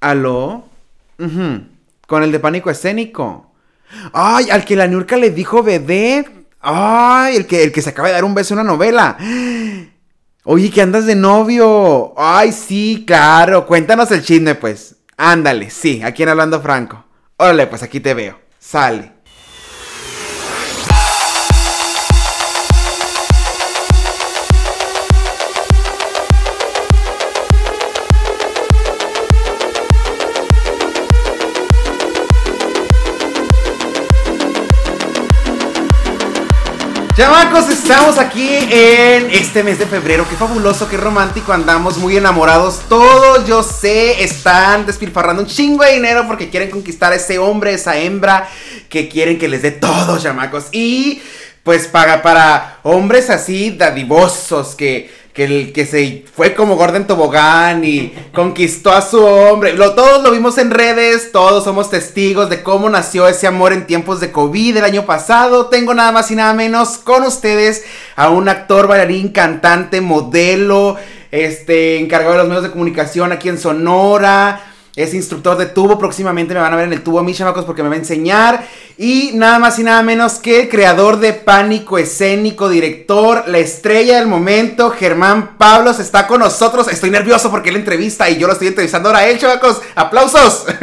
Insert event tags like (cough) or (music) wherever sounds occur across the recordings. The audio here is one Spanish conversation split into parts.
¿Aló? Ujú, Con el de pánico escénico. Ay, al que la Niurka le dijo vedette. Ay, el que, el que se acaba de dar un beso en una novela. Oye, que andas de novio. Ay, sí, claro. Cuéntanos el chisme, pues. Ándale, sí, aquí en Hablando Franco. Órale, pues aquí te veo. Sale. Chamacos, estamos aquí en este mes de febrero. Qué fabuloso, qué romántico. Andamos muy enamorados. Todos, yo sé, están despilfarrando un chingo de dinero porque quieren conquistar a ese hombre, esa hembra, que quieren que les dé todo, chamacos. Y pues para, para hombres así, dadivosos, que, que, el, que se fue como Gordon Tobogán y conquistó a su hombre. Lo, todos lo vimos en redes, todos somos testigos de cómo nació ese amor en tiempos de COVID el año pasado. Tengo nada más y nada menos con ustedes a un actor, bailarín, cantante, modelo, este, encargado de los medios de comunicación aquí en Sonora. Es instructor de tubo, próximamente me van a ver en el tubo a mí, chamacos, porque me va a enseñar. Y nada más y nada menos que el creador de Pánico Escénico, director, la estrella del momento, Germán Pablos, está con nosotros. Estoy nervioso porque él entrevista y yo lo estoy entrevistando ahora a él, chamacos. ¡Aplausos! (laughs)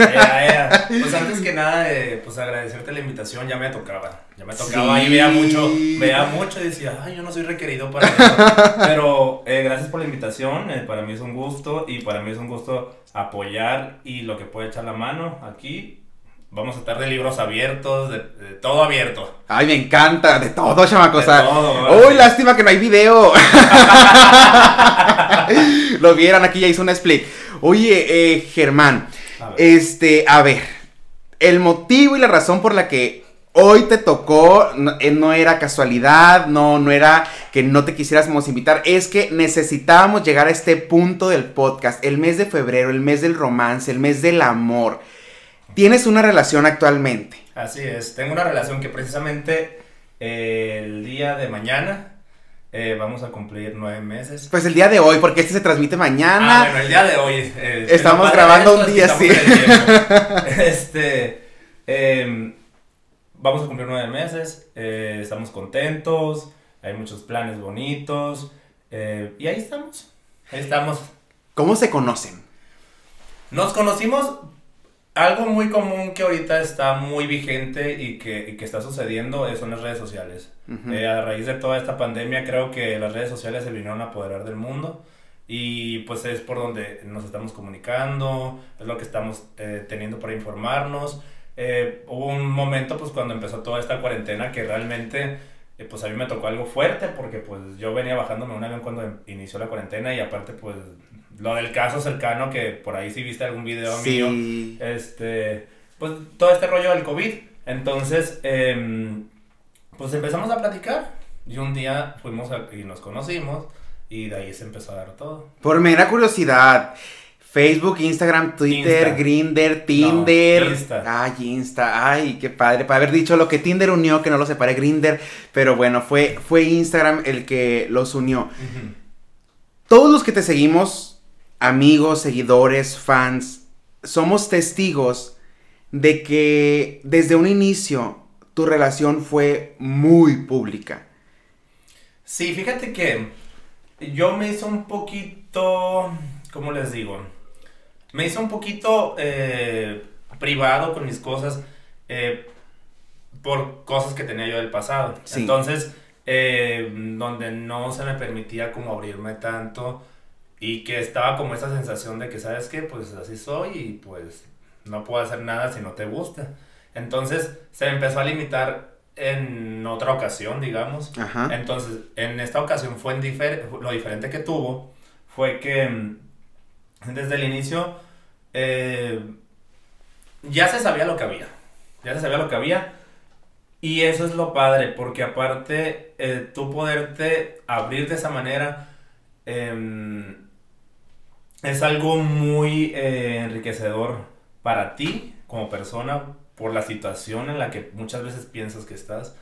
Pues antes que nada, eh, pues agradecerte la invitación, ya me tocaba. Ya me tocaba Sí. y veía mucho, veía mucho y decía, ay, yo no soy requerido para eso. (laughs) Pero eh, gracias por la invitación, eh, para mí es un gusto y para mí es un gusto apoyar y lo que puede echar la mano aquí. Vamos a estar de libros abiertos, de, de todo abierto. Ay, me encanta, de todo, chamacos. De todo, Uy, lástima que no hay video. (laughs) Lo vieran, aquí ya hizo un split. Oye, eh, Germán, A este, a ver, el motivo y la razón por la que hoy te tocó no, eh, no era casualidad, no, no era que no te quisiéramos invitar, es que necesitábamos llegar a este punto del podcast, el mes de febrero, el mes del romance, el mes del amor. Tienes una relación actualmente. Así es, tengo una relación que precisamente eh, el día de mañana eh, vamos a cumplir nueve meses. Pues el día de hoy, porque este se transmite mañana. Ah, bueno, el día de hoy. eh, Estamos grabando un día, sí. (laughs) Este. Vamos a cumplir nueve meses. eh, estamos contentos. Hay muchos planes bonitos. eh, y ahí estamos. Ahí estamos. ¿Cómo se conocen? Nos conocimos. Algo muy común que ahorita está muy vigente y que, y que está sucediendo son las redes sociales. Ujú. Eh, a raíz de toda esta pandemia creo que las redes sociales se vinieron a apoderar del mundo y pues es por donde nos estamos comunicando, es lo que estamos eh, teniendo para informarnos. Eh, hubo un momento pues cuando empezó toda esta cuarentena que realmente eh, pues a mí me tocó algo fuerte porque pues yo venía bajándome un avión cuando em- inició la cuarentena y aparte pues lo del caso cercano que por ahí sí viste algún video mío Sí. este, pues todo este rollo del COVID. Entonces, em, pues empezamos a platicar y un día fuimos a- y nos conocimos y de ahí se empezó a dar todo. Por mera curiosidad. Facebook, Instagram, Twitter, Insta. Grinder, Tinder. Insta. Ay, Insta. Ay, qué padre. Para haber dicho lo que Tinder unió, que no lo separé Grinder. Pero bueno, fue, fue Instagram el que los unió. Todos los que te seguimos, amigos, seguidores, fans, somos testigos de que desde un inicio tu relación fue muy pública. Sí, fíjate que yo me hizo un poquito, ¿cómo les digo? Me hizo un poquito eh, privado con mis cosas eh, por cosas que tenía yo del pasado. Sí. Entonces, eh, donde no se me permitía como abrirme tanto y que estaba como esa sensación de que, ¿sabes qué? Pues así soy y pues no puedo hacer nada si no te gusta. Entonces, se me empezó a limitar en otra ocasión, digamos. Ajá. Entonces, en esta ocasión fue en difer- lo diferente que tuvo fue que mm, desde el inicio eh, ya se sabía lo que había. Ya se sabía lo que había. Y eso es lo padre, porque aparte eh, tú poderte abrir de esa manera em, es algo muy eh, enriquecedor para ti como persona por la situación en la que muchas veces piensas que estás.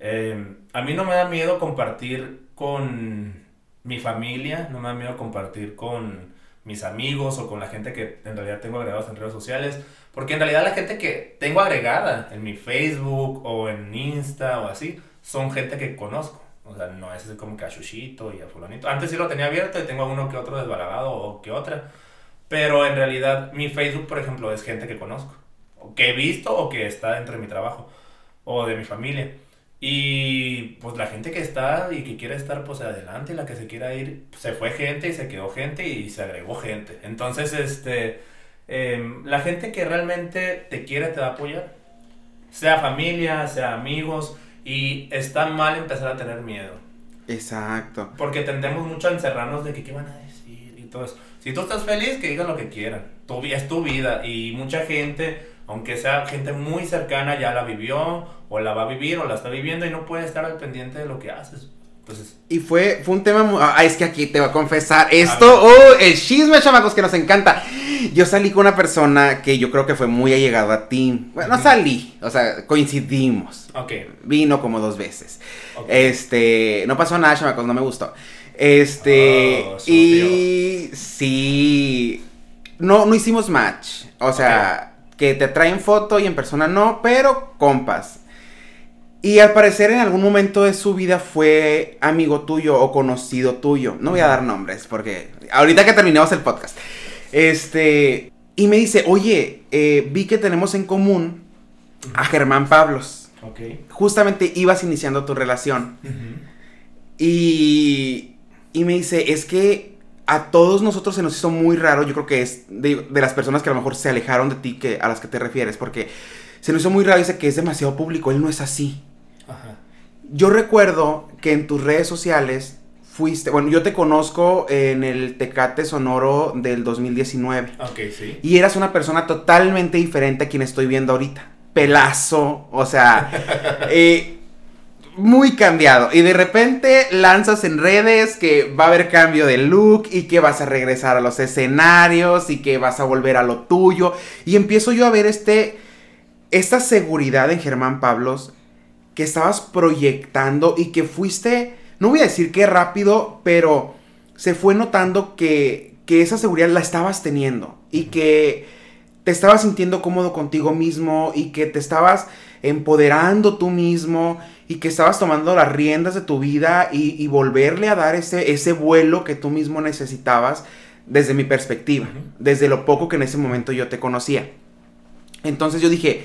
Eh, a mí no me da miedo compartir con mi familia, no me da miedo compartir con, mis amigos o con la gente que en realidad tengo agregados en redes sociales. Porque en realidad la gente que tengo agregada en mi Facebook o en Insta o así, son gente que conozco. O sea, no es como que a y a fulanito. Antes sí lo tenía abierto y tengo uno que otro desbalagado o que otra. Pero en realidad mi Facebook, por ejemplo, es gente que conozco. O que he visto o que está dentro de mi trabajo. O de mi familia. Y pues la gente que está y que quiere estar pues adelante, la que se quiera ir, se fue gente y se quedó gente y se agregó gente. Entonces, este, em, la gente que realmente te quiere te va a apoyar. Sea familia, sea amigos. Y está mal empezar a tener miedo. Exacto. Porque tendemos mucho a encerrarnos de que qué van a decir y todo eso. Si tú estás feliz, que digan lo que quieran. Tu, es tu vida. Y mucha gente, aunque sea gente muy cercana, ya la vivió, o la va a vivir, o la está viviendo, y no puede estar al pendiente de lo que haces. Entonces, y fue, fue un tema muy... Ah, es que aquí te voy a confesar. Esto, oh, el chisme, chamacos, que nos encanta. Yo salí con una persona que yo creo que fue muy allegada a ti. Bueno, no salí, o sea, coincidimos. Ok. Vino como dos veces. Este, no pasó nada, chamacos, no me gustó. Este, oh, y sí, no, no hicimos match. O sea, que te traen foto y en persona no, pero compas. Y al parecer en algún momento de su vida fue amigo tuyo o conocido tuyo. No voy a dar nombres porque ahorita que terminemos el podcast. Este, y me dice, oye, eh, vi que tenemos en común a Germán Pablos. Ok. Justamente ibas iniciando tu relación. Y, y me dice, es que a todos nosotros se nos hizo muy raro, yo creo que es de, de, las personas que a lo mejor se alejaron de ti que, a las que te refieres, porque se nos hizo muy raro, dice que es demasiado público, él no es así. Yo recuerdo que en tus redes sociales fuiste, bueno, yo te conozco en el Tecate Sonoro del 2019. Ok, sí. Y eras una persona totalmente diferente a quien estoy viendo ahorita. Pelazo, o sea, (laughs) eh, muy cambiado. Y de repente lanzas en redes que va a haber cambio de look y que vas a regresar a los escenarios y que vas a volver a lo tuyo. Y empiezo yo a ver este, esta seguridad en Germán Pablos que estabas proyectando y que fuiste, no voy a decir que rápido, pero se fue notando que, que esa seguridad la estabas teniendo y que te estabas sintiendo cómodo contigo mismo y que te estabas empoderando tú mismo y que estabas tomando las riendas de tu vida y, volverle a dar ese, ese vuelo que tú mismo necesitabas desde mi perspectiva, desde lo poco que en ese momento yo te conocía. Entonces yo dije,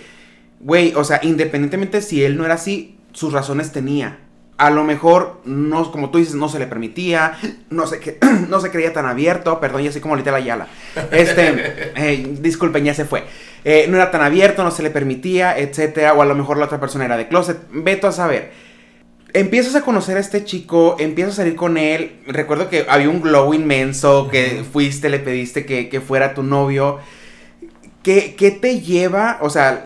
güey, o sea, independientemente si él no era así, sus razones tenía. A lo mejor, no, como tú dices, no se le permitía, no se, (clears throat) no se creía tan abierto, perdón, ya sé como ahorita la Yala. Este, (laughs) eh, disculpen, ya se fue. Eh, no era tan abierto, no se le permitía, etcétera, o a lo mejor la otra persona era de closet, veto a saber. Empiezas a conocer a este chico, empiezas a salir con él. Recuerdo que había un glow inmenso, que fuiste, le pediste que, que fuera tu novio. ¿Qué, ¿Qué te lleva? O sea,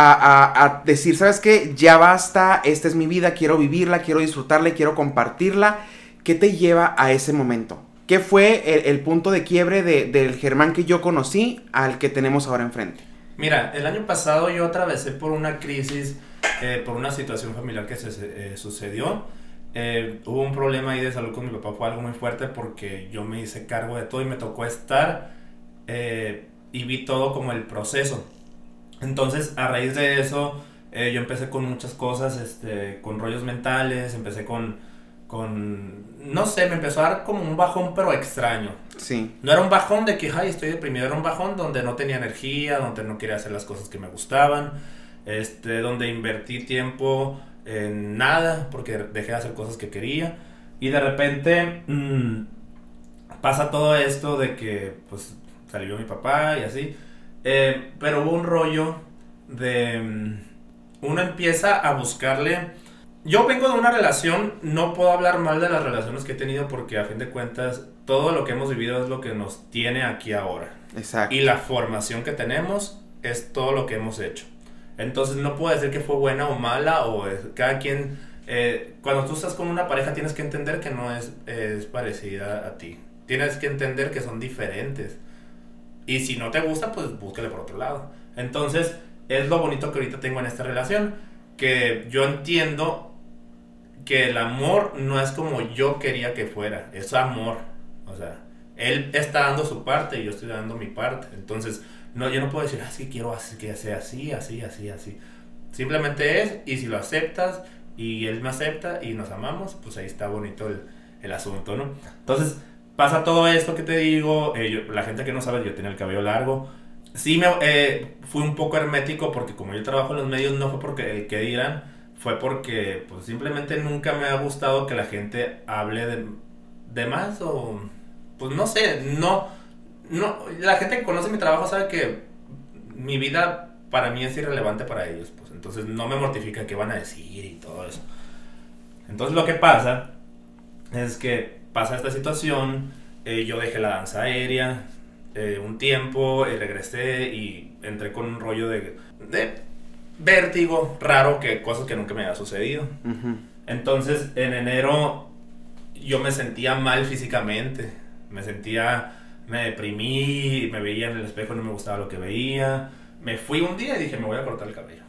a, decir, ¿sabes qué? Ya basta, esta es mi vida, quiero vivirla, quiero disfrutarla, quiero compartirla. ¿Qué te lleva a ese momento? ¿Qué fue el, punto de quiebre del Germán que yo conocí al que tenemos ahora enfrente? Mira, el año pasado yo atravesé por una crisis, eh, por una situación familiar que se eh, sucedió. Eh, hubo un problema ahí de salud con mi papá, fue algo muy fuerte porque yo me hice cargo de todo y me tocó estar y vi todo como el proceso. Entonces, a raíz de eso, eh, yo empecé con muchas cosas, este, con rollos mentales, empecé con, con, no sé, me empezó a dar como un bajón, pero extraño. Sí. No era un bajón de que, ay, estoy deprimido, era un bajón donde no tenía energía, donde no quería hacer las cosas que me gustaban, este, donde invertí tiempo en nada, porque dejé de hacer cosas que quería. Y de repente mm, pasa todo esto de que, pues, salió mi papá y así. Eh, pero hubo un rollo de... Mm, uno empieza a buscarle... Yo vengo de una relación, no puedo hablar mal de las relaciones que he tenido porque a fin de cuentas todo lo que hemos vivido es lo que nos tiene aquí ahora. Exacto. Y la formación que tenemos es todo lo que hemos hecho. Entonces no puedo decir que fue buena o mala o cada quien... Eh, cuando tú estás con una pareja tienes que entender que no es, es parecida a ti. Tienes que entender que son diferentes. Y si no te gusta, pues búsquele por otro lado. Entonces, es lo bonito que ahorita tengo en esta relación. Que yo entiendo que el amor no es como yo quería que fuera. Es amor. O sea, Él está dando su parte y yo estoy dando mi parte. Entonces, no, yo no puedo decir, ah, quiero que sea así, así, así, así. Simplemente es, y si lo aceptas y él me acepta y nos amamos, pues ahí está bonito el, el asunto, ¿no? Entonces, pasa todo esto que te digo, eh, la gente que no sabe, yo tenía el cabello largo. Sí, me eh, fui un poco hermético porque como yo trabajo en los medios, no fue porque el que dirán, fue porque pues simplemente nunca me ha gustado que la gente hable de, de más o pues no sé, no, no, la gente que conoce mi trabajo sabe que mi vida para mí es irrelevante para ellos, pues entonces no me mortifica qué van a decir y todo eso. Entonces lo que pasa es que pasa esta situación, eh, yo dejé la danza aérea eh, un tiempo, y regresé y entré con un rollo de, de, vértigo raro, que cosas que nunca me había sucedido. Entonces en enero yo me sentía mal físicamente, me sentía, me deprimí, me veía en el espejo, no me gustaba lo que veía. Me fui un día y dije, me voy a cortar el cabello.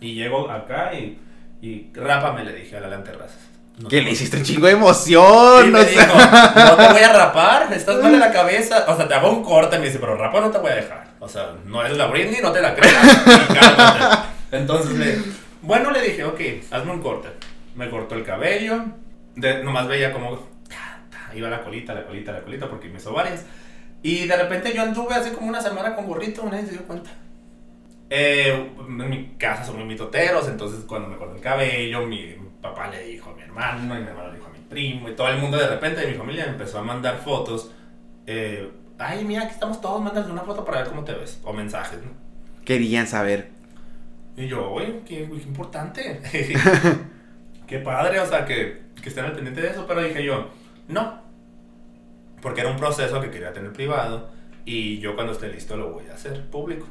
Y llego acá y, y rápame, le dije a la terrazas. No ¿Qué le hiciste un chingo de emoción? no, te voy a rapar, estás mal en la cabeza. O sea, te hago un corte. Me dice, pero rapa no te voy a dejar. O sea, no es la Britney, no te la creas. (laughs) Entonces, le, bueno, le dije, ok, hazme un corte. Me cortó el cabello. De, nomás veía como iba la colita, la colita, la colita, porque me hizo varias. Y de repente yo anduve hace como una semana con gorrito, nadie se dio cuenta. Eh, en mi casa son muy mitoteros, entonces cuando me corté el cabello, mi papá le dijo a mi hermano, y mi hermano le dijo a mi primo, y todo el mundo de repente de mi familia me empezó a mandar fotos. Eh, Ay, mira, aquí estamos todos, mándale una foto para ver cómo te ves, o mensajes, ¿no? Querían saber. Y yo, oye, qué, qué importante. (laughs) (laughs) qué padre, o sea, que, que estén al pendiente de eso, pero dije yo, no, porque era un proceso que quería tener privado y yo cuando esté listo lo voy a hacer público.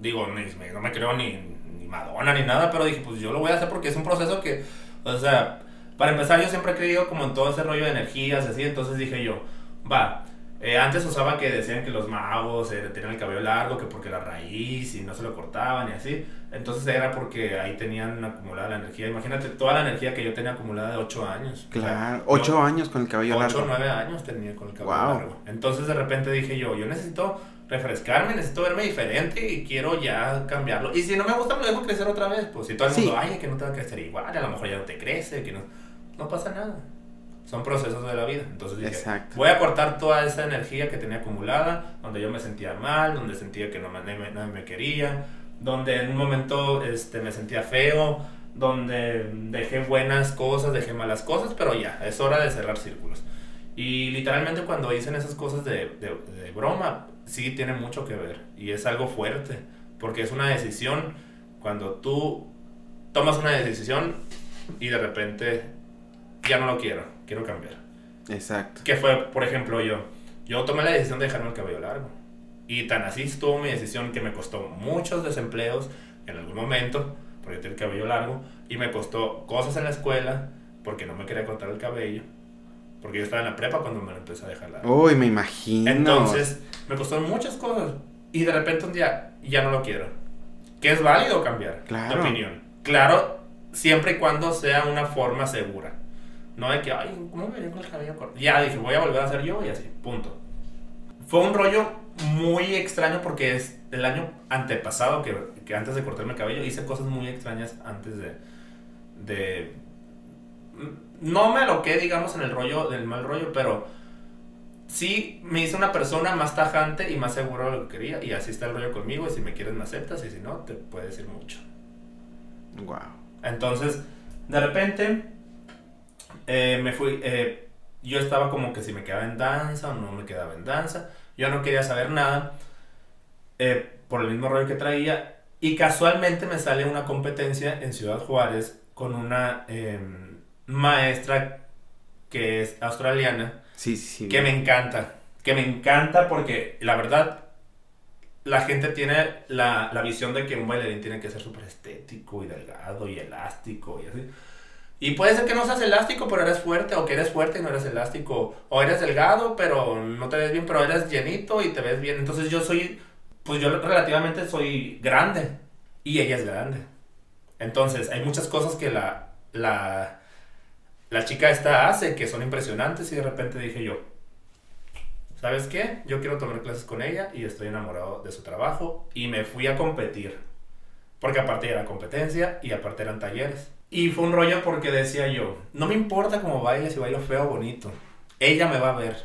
Digo, no me creo ni, ni Madonna ni nada, pero dije, pues yo lo voy a hacer porque es un proceso que, o sea, para empezar yo siempre he creído como en todo ese rollo de energías y así, entonces dije yo, va, eh, antes usaba que decían que los magos eh, tenían el cabello largo, que porque la raíz y no se lo cortaban y así. Entonces era porque ahí tenían acumulada la energía. Imagínate toda la energía que yo tenía acumulada de 8 años. Claro, 8 años con el cabello largo. 8 o 9 años tenía con el cabello largo. Entonces de repente dije yo, yo necesito refrescarme, necesito verme diferente y quiero ya cambiarlo. Y si no me gusta, me dejo crecer otra vez. Pues si todo el mundo, ay, que no te va a crecer igual, a lo mejor ya no te crece, que no, no pasa nada. Son procesos de la vida. Entonces dije, voy a cortar toda esa energía que tenía acumulada, donde yo me sentía mal, donde sentía que no me, nadie me quería, donde en un momento este, me sentía feo, donde dejé buenas cosas, dejé malas cosas, pero ya, es hora de cerrar círculos. Y literalmente cuando dicen esas cosas de, de broma, sí tiene mucho que ver y es algo fuerte, porque es una decisión, cuando tú tomas una decisión y de repente ya no lo quiero quiero cambiar. Exacto. Que fue, por ejemplo, yo. Yo tomé la decisión de dejarme el cabello largo. Y tan así estuvo mi decisión que me costó muchos desempleos en algún momento, porque tenía el cabello largo, y me costó cosas en la escuela, porque no me quería cortar el cabello, porque yo estaba en la prepa cuando me lo empecé a dejar largo. Uy, me imagino. Entonces, me costó muchas cosas, y de repente un día ya no lo quiero. Que es válido cambiar claro. de opinión. Claro, siempre y cuando sea una forma segura. No de que, ay, ¿cómo me con el cabello corto? Ya dije, voy a volver a ser yo y así, punto. Fue un rollo muy extraño porque es el año antepasado que, que antes de cortarme el cabello hice cosas muy extrañas antes de, de no me aloqué, digamos, en el rollo del mal rollo, pero sí me hice una persona más tajante y más seguro de lo que quería. Y así está el rollo conmigo. Y si me quieres, me aceptas. Y si no, te puedes decir mucho. Wow. Entonces, de repente, eh, me fui, eh, yo estaba como que si me quedaba en danza o no me quedaba en danza, yo no quería saber nada, eh, por el mismo rollo que traía, y casualmente me sale una competencia en Ciudad Juárez con una em, maestra que es australiana, sí, sí, que me encanta, que me encanta porque la verdad la gente tiene la, la visión de que un bailarín tiene que ser súper estético y delgado y elástico y así. Y puede ser que no seas elástico, pero eres fuerte, o que eres fuerte y no eres elástico, o eres delgado, pero no te ves bien, pero eres llenito y te ves bien. Entonces yo soy, pues yo relativamente soy grande, y ella es grande. Entonces hay muchas cosas que la, la, la chica esta hace que son impresionantes y de repente dije yo, ¿sabes qué? Yo quiero tomar clases con ella y estoy enamorado de su trabajo y me fui a competir. Porque aparte era competencia y aparte eran talleres. Y fue un rollo porque decía yo, no me importa cómo baile, si bailo feo o bonito. Ella me va a ver.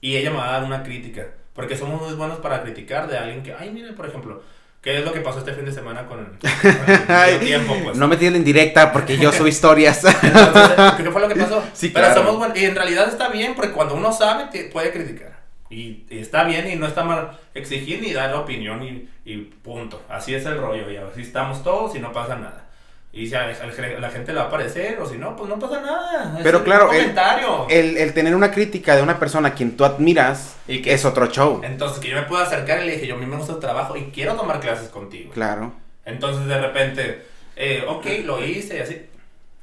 Y ella me va a dar una crítica. Porque somos muy buenos para criticar de alguien que, ay, mire, por ejemplo, ¿qué es lo que pasó este fin de semana con el, (laughs) tiempo? Pues? No me tienen en directa porque yo subo (laughs) historias. Entonces, ¿qué fue lo que pasó? (laughs) Sí, Pero claro. somos buenos. Y en realidad está bien, porque cuando uno sabe, te- puede criticar. Y, y está bien y no está mal exigir ni dar opinión y, y punto. Así es el rollo y así estamos todos y no pasa nada. Y si a, a la gente le va a parecer o si no, pues no pasa nada. Pero claro, el- comentario. El, el tener una crítica de una persona a quien tú admiras ¿Y qué? es otro show. Entonces que yo me puedo acercar y le dije, yo a mí me gusta tu trabajo y quiero tomar clases contigo. Claro. Entonces de repente, eh, ok, lo hice y así.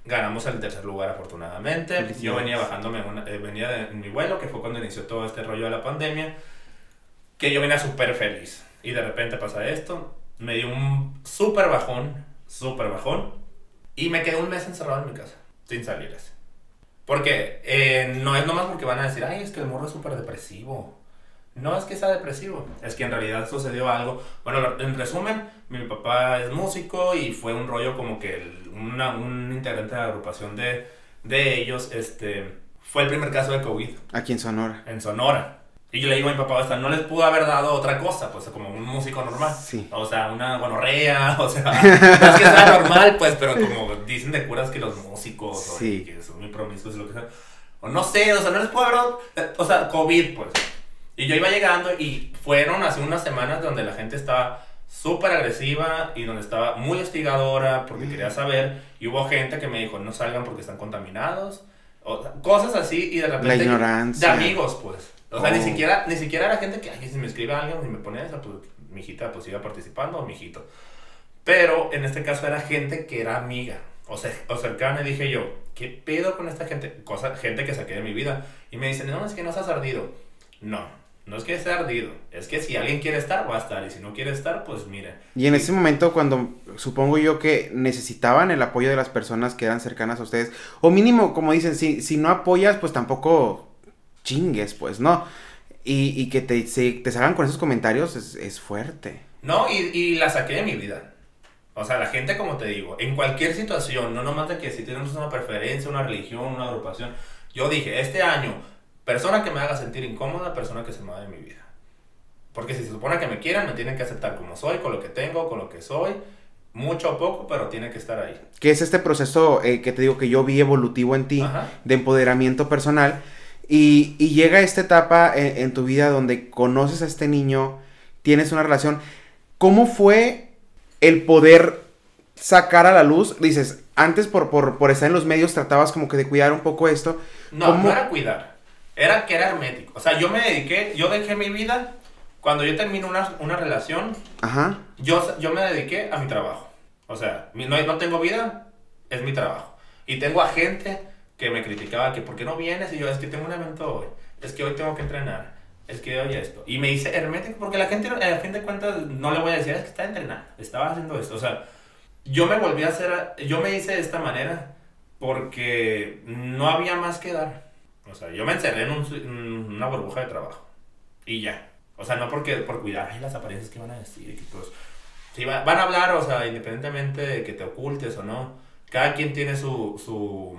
Ganamos el tercer lugar afortunadamente. Felicidades. Yo venía bajándome, una- eh, venía de en mi vuelo, que fue cuando inició todo este rollo de la pandemia, que yo venía súper feliz. Y de repente pasa esto, me dio un súper bajón, súper bajón, y me quedé un mes encerrado en mi casa, sin salir así. Porque eh, no es nomás porque van a decir, ay, es que el morro es súper depresivo. No es que sea depresivo, es que en realidad sucedió algo. Bueno, en resumen, mi papá es músico y fue un rollo como que el- una- un integrante de la agrupación de, de ellos, este, fue el primer caso de COVID Aquí en Sonora. en Sonora. Y yo le digo a mi papá, o sea, no les pudo haber dado otra cosa, pues como un músico normal. Sí. O sea, una gonorrea, (laughs) o sea, no es que sea normal, pues, pero como dicen de curas que los músicos, o Sí. que son muy promiscuos y lo que sea. O no sé, o sea, no les pudo haber dado, o sea, COVID, pues. Y yo iba llegando y fueron hace unas semanas donde la gente estaba súper agresiva y donde estaba muy hostigadora porque quería saber. Y hubo gente que me dijo, no salgan porque están contaminados. O cosas así y de repente... La ignorancia. De amigos, pues. O sea, Oh. ni siquiera, ni siquiera era gente que, ay, si me escribe alguien, si me pone esa, pues mi hijita pues iba participando o mi hijito. Pero en este caso era gente que era amiga o, sea, o cercana y dije yo, ¿qué pedo con esta gente? Cosa, gente que saqué de mi vida. Y me dicen, no, es que no seas ardido. No, no es que sea ardido. Es que si alguien quiere estar, va a estar. Y si no quiere estar, pues mire. Y en ese momento cuando supongo yo que necesitaban el apoyo de las personas que eran cercanas a ustedes, o mínimo, como dicen, si, si no apoyas, pues tampoco chingues, pues, ¿no? Y, y que te, se- te salgan con esos comentarios es, es fuerte. No, y, y la saqué de mi vida. O sea, la gente, como te digo, en cualquier situación, no nomás de que si tienes una preferencia, una religión, una agrupación. Yo dije, este año, persona que me haga sentir incómoda, persona que se me de mi vida. Porque si se supone que me quieran, me tienen que aceptar como soy, con lo que tengo, con lo que soy. Mucho o poco, pero tiene que estar ahí. Que es este proceso eh, que te digo que yo vi evolutivo en ti, Ajá. de empoderamiento personal. Y, y llega esta etapa en, en tu vida donde conoces a este niño, tienes una relación. ¿Cómo fue el poder sacar a la luz? Dices, antes por, por, por estar en los medios tratabas como que de cuidar un poco esto. No, ¿Cómo? no era cuidar. Era que era hermético. O sea, yo me dediqué, yo dejé mi vida. Cuando yo termino una, una relación, Ajá. yo, yo me dediqué a mi trabajo. O sea, no, no tengo vida, es mi trabajo. Y tengo a gente que me criticaba que ¿por qué no vienes? Y yo, es que tengo un evento hoy, es que hoy tengo que entrenar, es que hoy esto. Y me hice hermético porque la gente, a fin de cuentas, no le voy a decir, es que está entrenando, estaba haciendo esto. O sea, yo me volví a hacer, yo me hice de esta manera porque no había más que dar. O sea, yo me encerré en, un una burbuja de trabajo. Y ya. O sea, no porque por cuidar ay, las apariencias que van a decir. Que pues, sí, va- van a hablar, o sea, independientemente de que te ocultes o no. Cada quien tiene su, su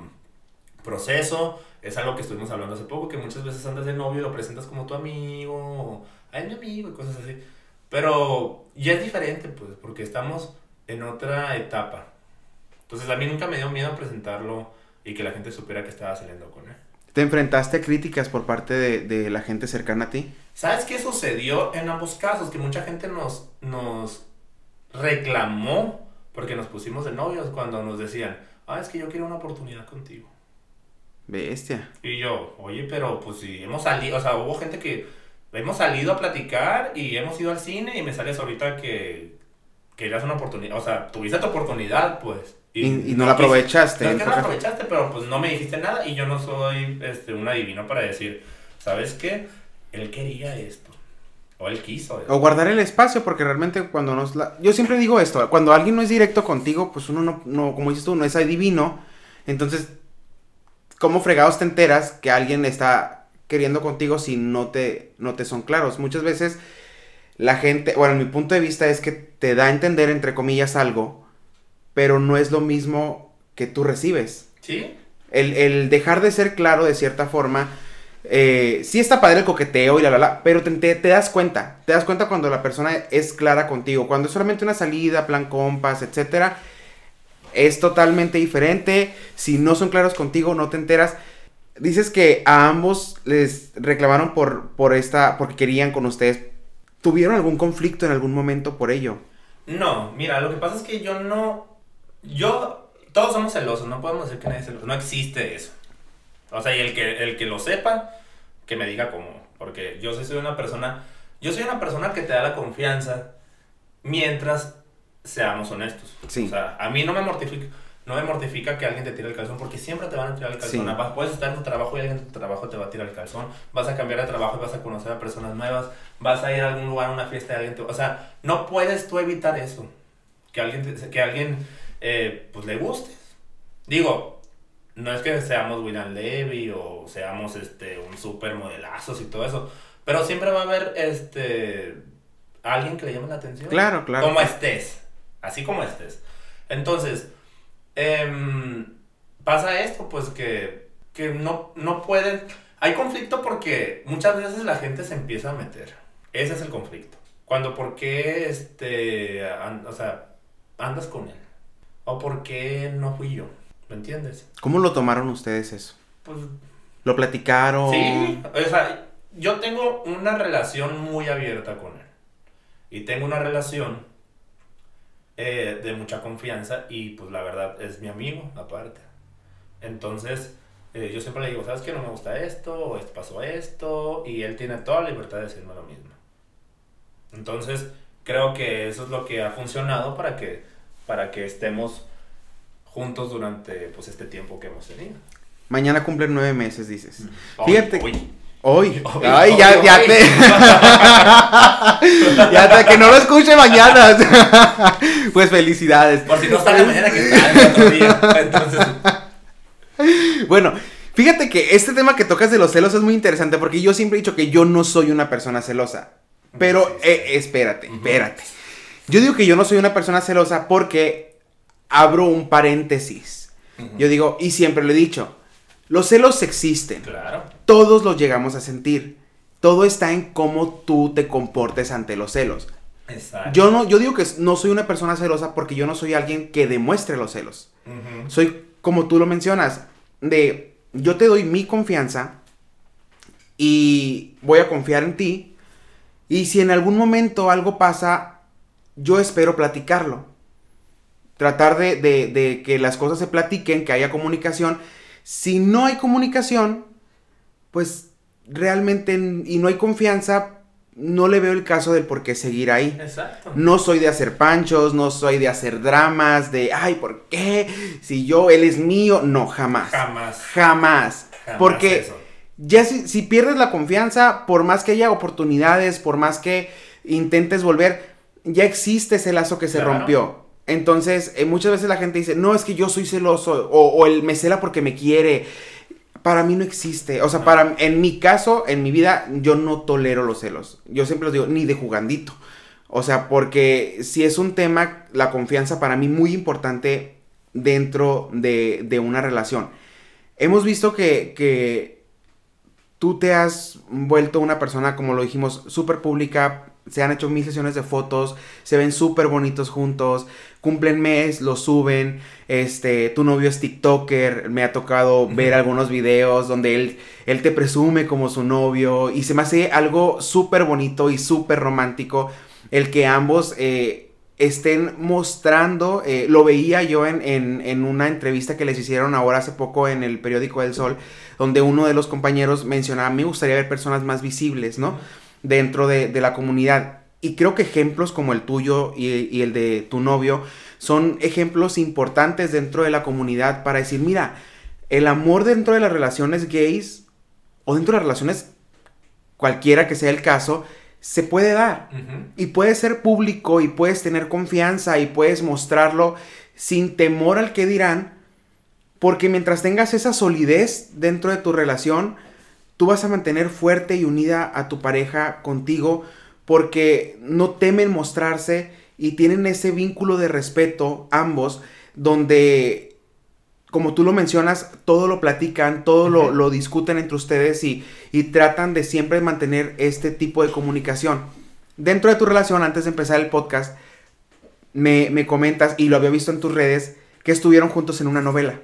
proceso. Es algo que estuvimos hablando hace poco, que muchas veces andas de novio y lo presentas como tu amigo. o, Ay, mi amigo y cosas así. Pero ya es diferente, pues, porque estamos en otra etapa. Entonces a mí nunca me dio miedo presentarlo y que la gente supiera que estaba saliendo con él. ¿Te enfrentaste a críticas por parte de, de la gente cercana a ti? ¿Sabes qué sucedió en ambos casos? Que mucha gente nos, nos reclamó porque nos pusimos de novios cuando nos decían, ah, es que yo quiero una oportunidad contigo. Bestia. Y yo, oye, pero pues si hemos salido, o sea, hubo gente que hemos salido a platicar y hemos ido al cine y me sales ahorita que querías una oportunidad, o sea, tuviste tu oportunidad, pues. Y, y no la aprovechaste. No es que no porque- aprovechaste, pero pues no me dijiste nada y yo no soy este, un adivino para decir, ¿sabes qué? Él quería esto. O él quiso. esto. O guardar el espacio, porque realmente cuando nos... La... Yo siempre digo esto, cuando alguien no es directo contigo, pues uno no, no, como dices tú, no es adivino. Entonces, ¿cómo fregados te enteras que alguien está queriendo contigo si no te, no te son claros. Muchas veces la gente, bueno, mi punto de vista es que te da a entender, entre comillas, algo, pero no es lo mismo que tú recibes. ¿Sí? El, el dejar de ser claro de cierta forma, eh, sí está padre el coqueteo y la, la, la, pero te, te, te, das cuenta, te das cuenta cuando la persona es clara contigo, cuando es solamente una salida, plan compas, etcétera, es totalmente diferente, si no son claros contigo, no te enteras. Dices que a ambos les reclamaron por, por esta, porque querían con ustedes. ¿Tuvieron algún conflicto en algún momento por ello? No, mira, lo que pasa es que yo no, yo, todos somos celosos, no podemos decir que nadie es celoso, no existe eso. O sea, y el que, el que lo sepa, que me diga cómo. Porque yo soy una persona, yo soy una persona que te da la confianza mientras seamos honestos. Sí. O sea, a mí no me mortifica, no me mortifica que alguien te tire el calzón porque siempre te van a tirar el calzón. Sí. Puedes estar en tu trabajo y alguien en tu trabajo te va a tirar el calzón. Vas a cambiar de trabajo y vas a conocer a personas nuevas. Vas a ir a algún lugar, a una fiesta y alguien te... O sea, no puedes tú evitar eso. Que alguien, te- que alguien eh, pues le guste. Digo, no es que seamos William Levy o seamos este, un super modelazos y todo eso. Pero siempre va a haber este, alguien que le llame la atención. Claro, claro. Como estés. Así como estés. Entonces, em, pasa esto, pues que, que no, no pueden... Hay conflicto porque muchas veces la gente se empieza a meter. Ese es el conflicto. Cuando, ¿por qué, este, o sea, andas con él? ¿O por qué no fui yo? ¿Me entiendes? ¿Cómo lo tomaron ustedes eso? Pues ¿Lo platicaron? Sí, o sea, yo tengo una relación muy abierta con él. Y tengo una relación eh, de mucha confianza y pues la verdad es mi amigo aparte. Entonces, eh, yo siempre le digo, ¿sabes qué? No me gusta esto, o pasó esto, y él tiene toda la libertad de decirme lo mismo. Entonces, creo que eso es lo que ha funcionado para que, para que estemos juntos durante pues, este tiempo que hemos tenido. Mañana cumplen nueve meses, dices. Hoy, Fíjate- hoy. Hoy. Hoy, Ay, hoy, ya, ya te. (laughs) ya te, que no lo escuche mañana. (laughs) pues felicidades. Por si no está la mañana que está el otro día. Entonces, Bueno, fíjate que este tema que tocas de los celos es muy interesante porque yo siempre he dicho que yo no soy una persona celosa. Pero, Sí, sí. eh, espérate, espérate. Yo digo que yo no soy una persona celosa porque abro un paréntesis. Yo digo, y siempre lo he dicho, los celos existen. claro. Todos los llegamos a sentir. Todo está en cómo tú te comportes ante los celos. Exacto. Yo no, yo digo que no soy una persona celosa porque yo no soy alguien que demuestre los celos. Soy como tú lo mencionas, de yo te doy mi confianza y voy a confiar en ti. Y si en algún momento algo pasa, yo espero platicarlo. Tratar de, de- de que las cosas se platiquen, que haya comunicación. Si no hay comunicación, pues realmente y no hay confianza, no le veo el caso del por qué seguir ahí. Exacto. No soy de hacer panchos, no soy de hacer dramas, de, ay, ¿por qué? Si yo, él es mío. No, jamás. Jamás. Jamás. jamás Porque eso. ya si, si pierdes la confianza, por más que haya oportunidades, por más que intentes volver, ya existe ese lazo que se Claro. rompió. Entonces, eh, muchas veces la gente dice, no, es que yo soy celoso, o, él me cela porque me quiere. Para mí no existe. O sea, para, en mi caso, en mi vida, yo no tolero los celos. Yo siempre los digo, ni de jugandito. O sea, porque si es un tema, la confianza para mí muy importante dentro de, de una relación. Hemos visto que, que tú te has vuelto una persona, como lo dijimos, súper pública. Se han hecho mil sesiones de fotos, se ven súper bonitos juntos, cumplen mes, lo suben. Este, tu novio es TikToker, me ha tocado ver algunos videos donde él, él te presume como su novio y se me hace algo súper bonito y súper romántico el que ambos eh, estén mostrando, eh, lo veía yo en, en- en una entrevista que les hicieron ahora hace poco en el periódico El Sol, donde uno de los compañeros mencionaba, me gustaría ver personas más visibles, ¿no? Dentro de, de la comunidad. Y creo que ejemplos como el tuyo y, y el de tu novio son ejemplos importantes dentro de la comunidad para decir, mira, el amor dentro de las relaciones gays o dentro de las relaciones cualquiera que sea el caso, se puede dar. Y puede ser público y puedes tener confianza y puedes mostrarlo sin temor al que dirán, porque mientras tengas esa solidez dentro de tu relación, tú vas a mantener fuerte y unida a tu pareja contigo porque no temen mostrarse y tienen ese vínculo de respeto ambos donde como tú lo mencionas, todo lo platican, todo lo, lo, discuten entre ustedes y, y, tratan de siempre mantener este tipo de comunicación. Dentro de tu relación, antes de empezar el podcast, me, me, comentas, y lo había visto en tus redes, que estuvieron juntos en una novela.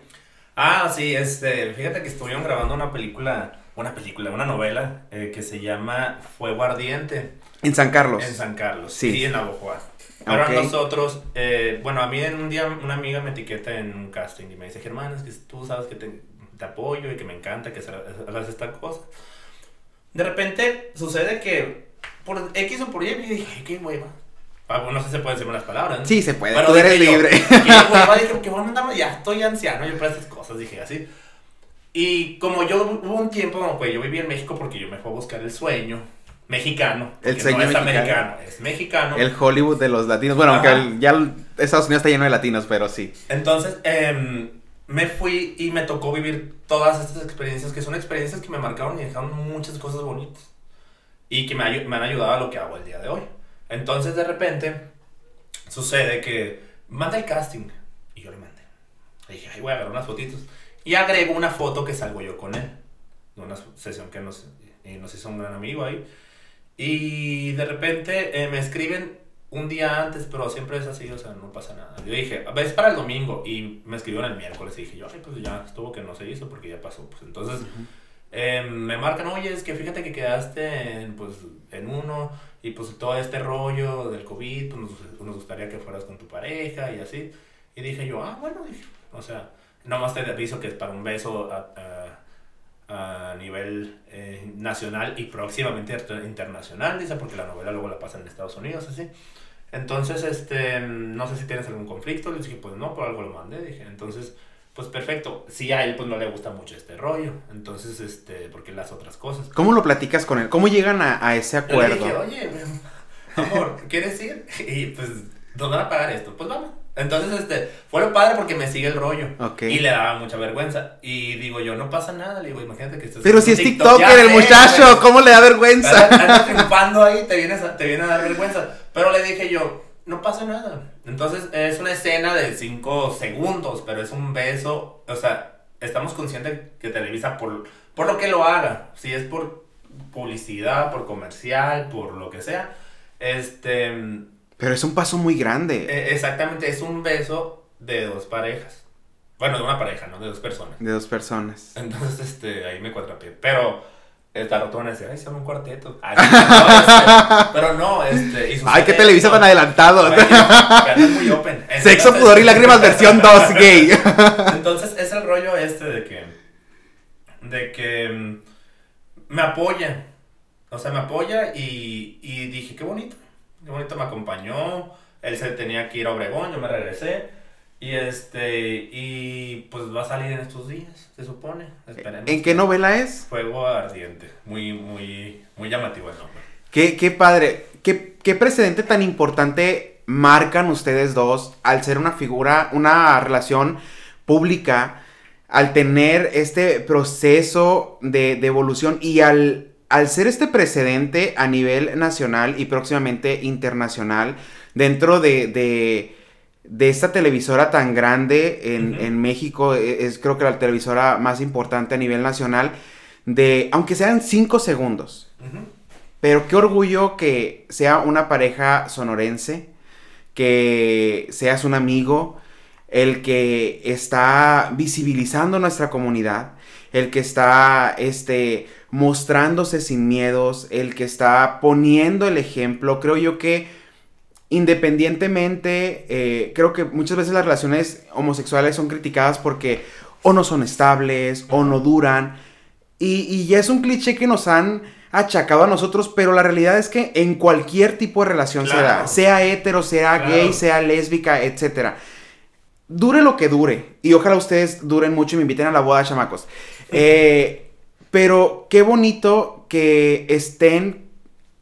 Ah, sí, este, fíjate que estuvieron grabando una película una película, una novela eh, que se llama Fuego Ardiente. En San Carlos. En San Carlos, sí, y en Navojoa. Pero nosotros, eh, bueno, a mí en un día una amiga me etiqueta en un casting y me dice, Germán, es que tú sabes que te, te apoyo y que me encanta que hagas esta cosa. De repente sucede que por X o por Y me dije, qué hueva. Ah, bueno, no sé si se pueden decir unas palabras. ¿no? Sí, se puede. Pero Tú eres libre. qué hueva, (laughs) dije, qué bueno, ya estoy anciano yo para estas cosas, dije así. Y como yo hubo un tiempo, pues yo viví en México porque yo me fui a buscar el sueño mexicano. El sueño no es mexicano. americano, es mexicano. El Hollywood de los latinos. Bueno, aunque ya Estados Unidos está lleno de latinos, pero sí. Entonces, eh, me fui y me tocó vivir todas estas experiencias que son experiencias que me marcaron y dejaron muchas cosas bonitas. Y que me, me han ayudado a lo que hago el día de hoy. Entonces, de repente, sucede que manda el casting. Y yo le mandé. Le dije, ay, voy a agarrar unas fotitos. Y agrego una foto que salgo yo con él. De una sesión que nos, nos hizo un gran amigo ahí. Y de repente eh, me escriben un día antes, pero siempre es así, o sea, no pasa nada. Yo dije, es para el domingo. Y me escribieron el miércoles. Y dije yo, ay, pues ya estuvo que no se hizo porque ya pasó. Pues entonces eh, me marcan, oye, es que fíjate que quedaste en, pues, en uno. Y pues todo este rollo del COVID, pues nos, nos gustaría que fueras con tu pareja y así. Y dije yo, ah, bueno, dije, o sea. Nomás te aviso que es para un beso a, a, a nivel eh, nacional y próximamente internacional, dice, porque la novela luego la pasan en Estados Unidos, así. Entonces, este, no sé si tienes algún conflicto. Le dije, pues no, por algo lo mandé. Dije, entonces, pues perfecto. Si a él, pues no le gusta mucho este rollo. Entonces, este, porque las otras cosas. ¿Cómo lo platicas con él? ¿Cómo llegan a, a ese acuerdo? Le dije, oye, (laughs) amor, ¿quieres ir? (laughs) Y pues, ¿nos van a pagar esto? Pues vamos. Entonces, este, fue lo padre porque me sigue el rollo. Y le daba mucha vergüenza. Y digo yo, no pasa nada. Le digo, imagínate que estás Pero si es TikToker el muchacho, ¿cómo le da vergüenza? Estás triunfando ahí, te viene, te viene a dar vergüenza. Pero le dije yo, no pasa nada. Entonces, es una escena de 5 segundos, pero es un beso. O sea, estamos conscientes que Televisa, por, por lo que lo haga, si es por publicidad, por comercial, por lo que sea, este pero es un paso muy grande. Eh, exactamente, es un beso de dos parejas. Bueno, de una pareja, ¿no? De dos personas. De dos personas. Entonces, este, ahí me cuatrapié. Pero esta rotona decía, ay, son un cuarteto. Ay, (laughs) no, este, pero no, este. Y ay, qué televisa tan adelantado. muy open. (laughs) Sexo, pudor y lágrimas versión 2 (laughs) gay. Entonces, es el rollo este de que. De que. Mm, me apoya. O sea, me apoya y, y dije, qué bonito qué bonito me acompañó. Él se tenía que ir a Obregón, yo me regresé. Y este, y pues va a salir en estos días, se supone. Esperemos. ¿En qué novela es? Fuego Ardiente. Muy, muy, muy llamativo el nombre. Qué, qué padre. Qué, qué precedente tan importante marcan ustedes dos al ser una figura, una relación pública, al tener este proceso de, de evolución y al al ser este precedente a nivel nacional y próximamente internacional, dentro de, de, esta televisora tan grande en, México, e, es creo que la televisora más importante a nivel nacional, de, aunque sean cinco segundos, pero qué orgullo que sea una pareja sonorense, que seas un amigo, el que está visibilizando nuestra comunidad, el que está este, mostrándose sin miedos, el que está poniendo el ejemplo. Creo yo que independientemente, eh, creo que muchas veces las relaciones homosexuales son criticadas porque o no son estables o no duran. Y, ya es un cliché que nos han achacado a nosotros, pero la realidad es que en cualquier tipo de relación se da, sea hetero, sea gay, sea lésbica, etc. Dure lo que dure, y ojalá ustedes duren mucho y me inviten a la boda, chamacos. Eh, pero qué bonito que estén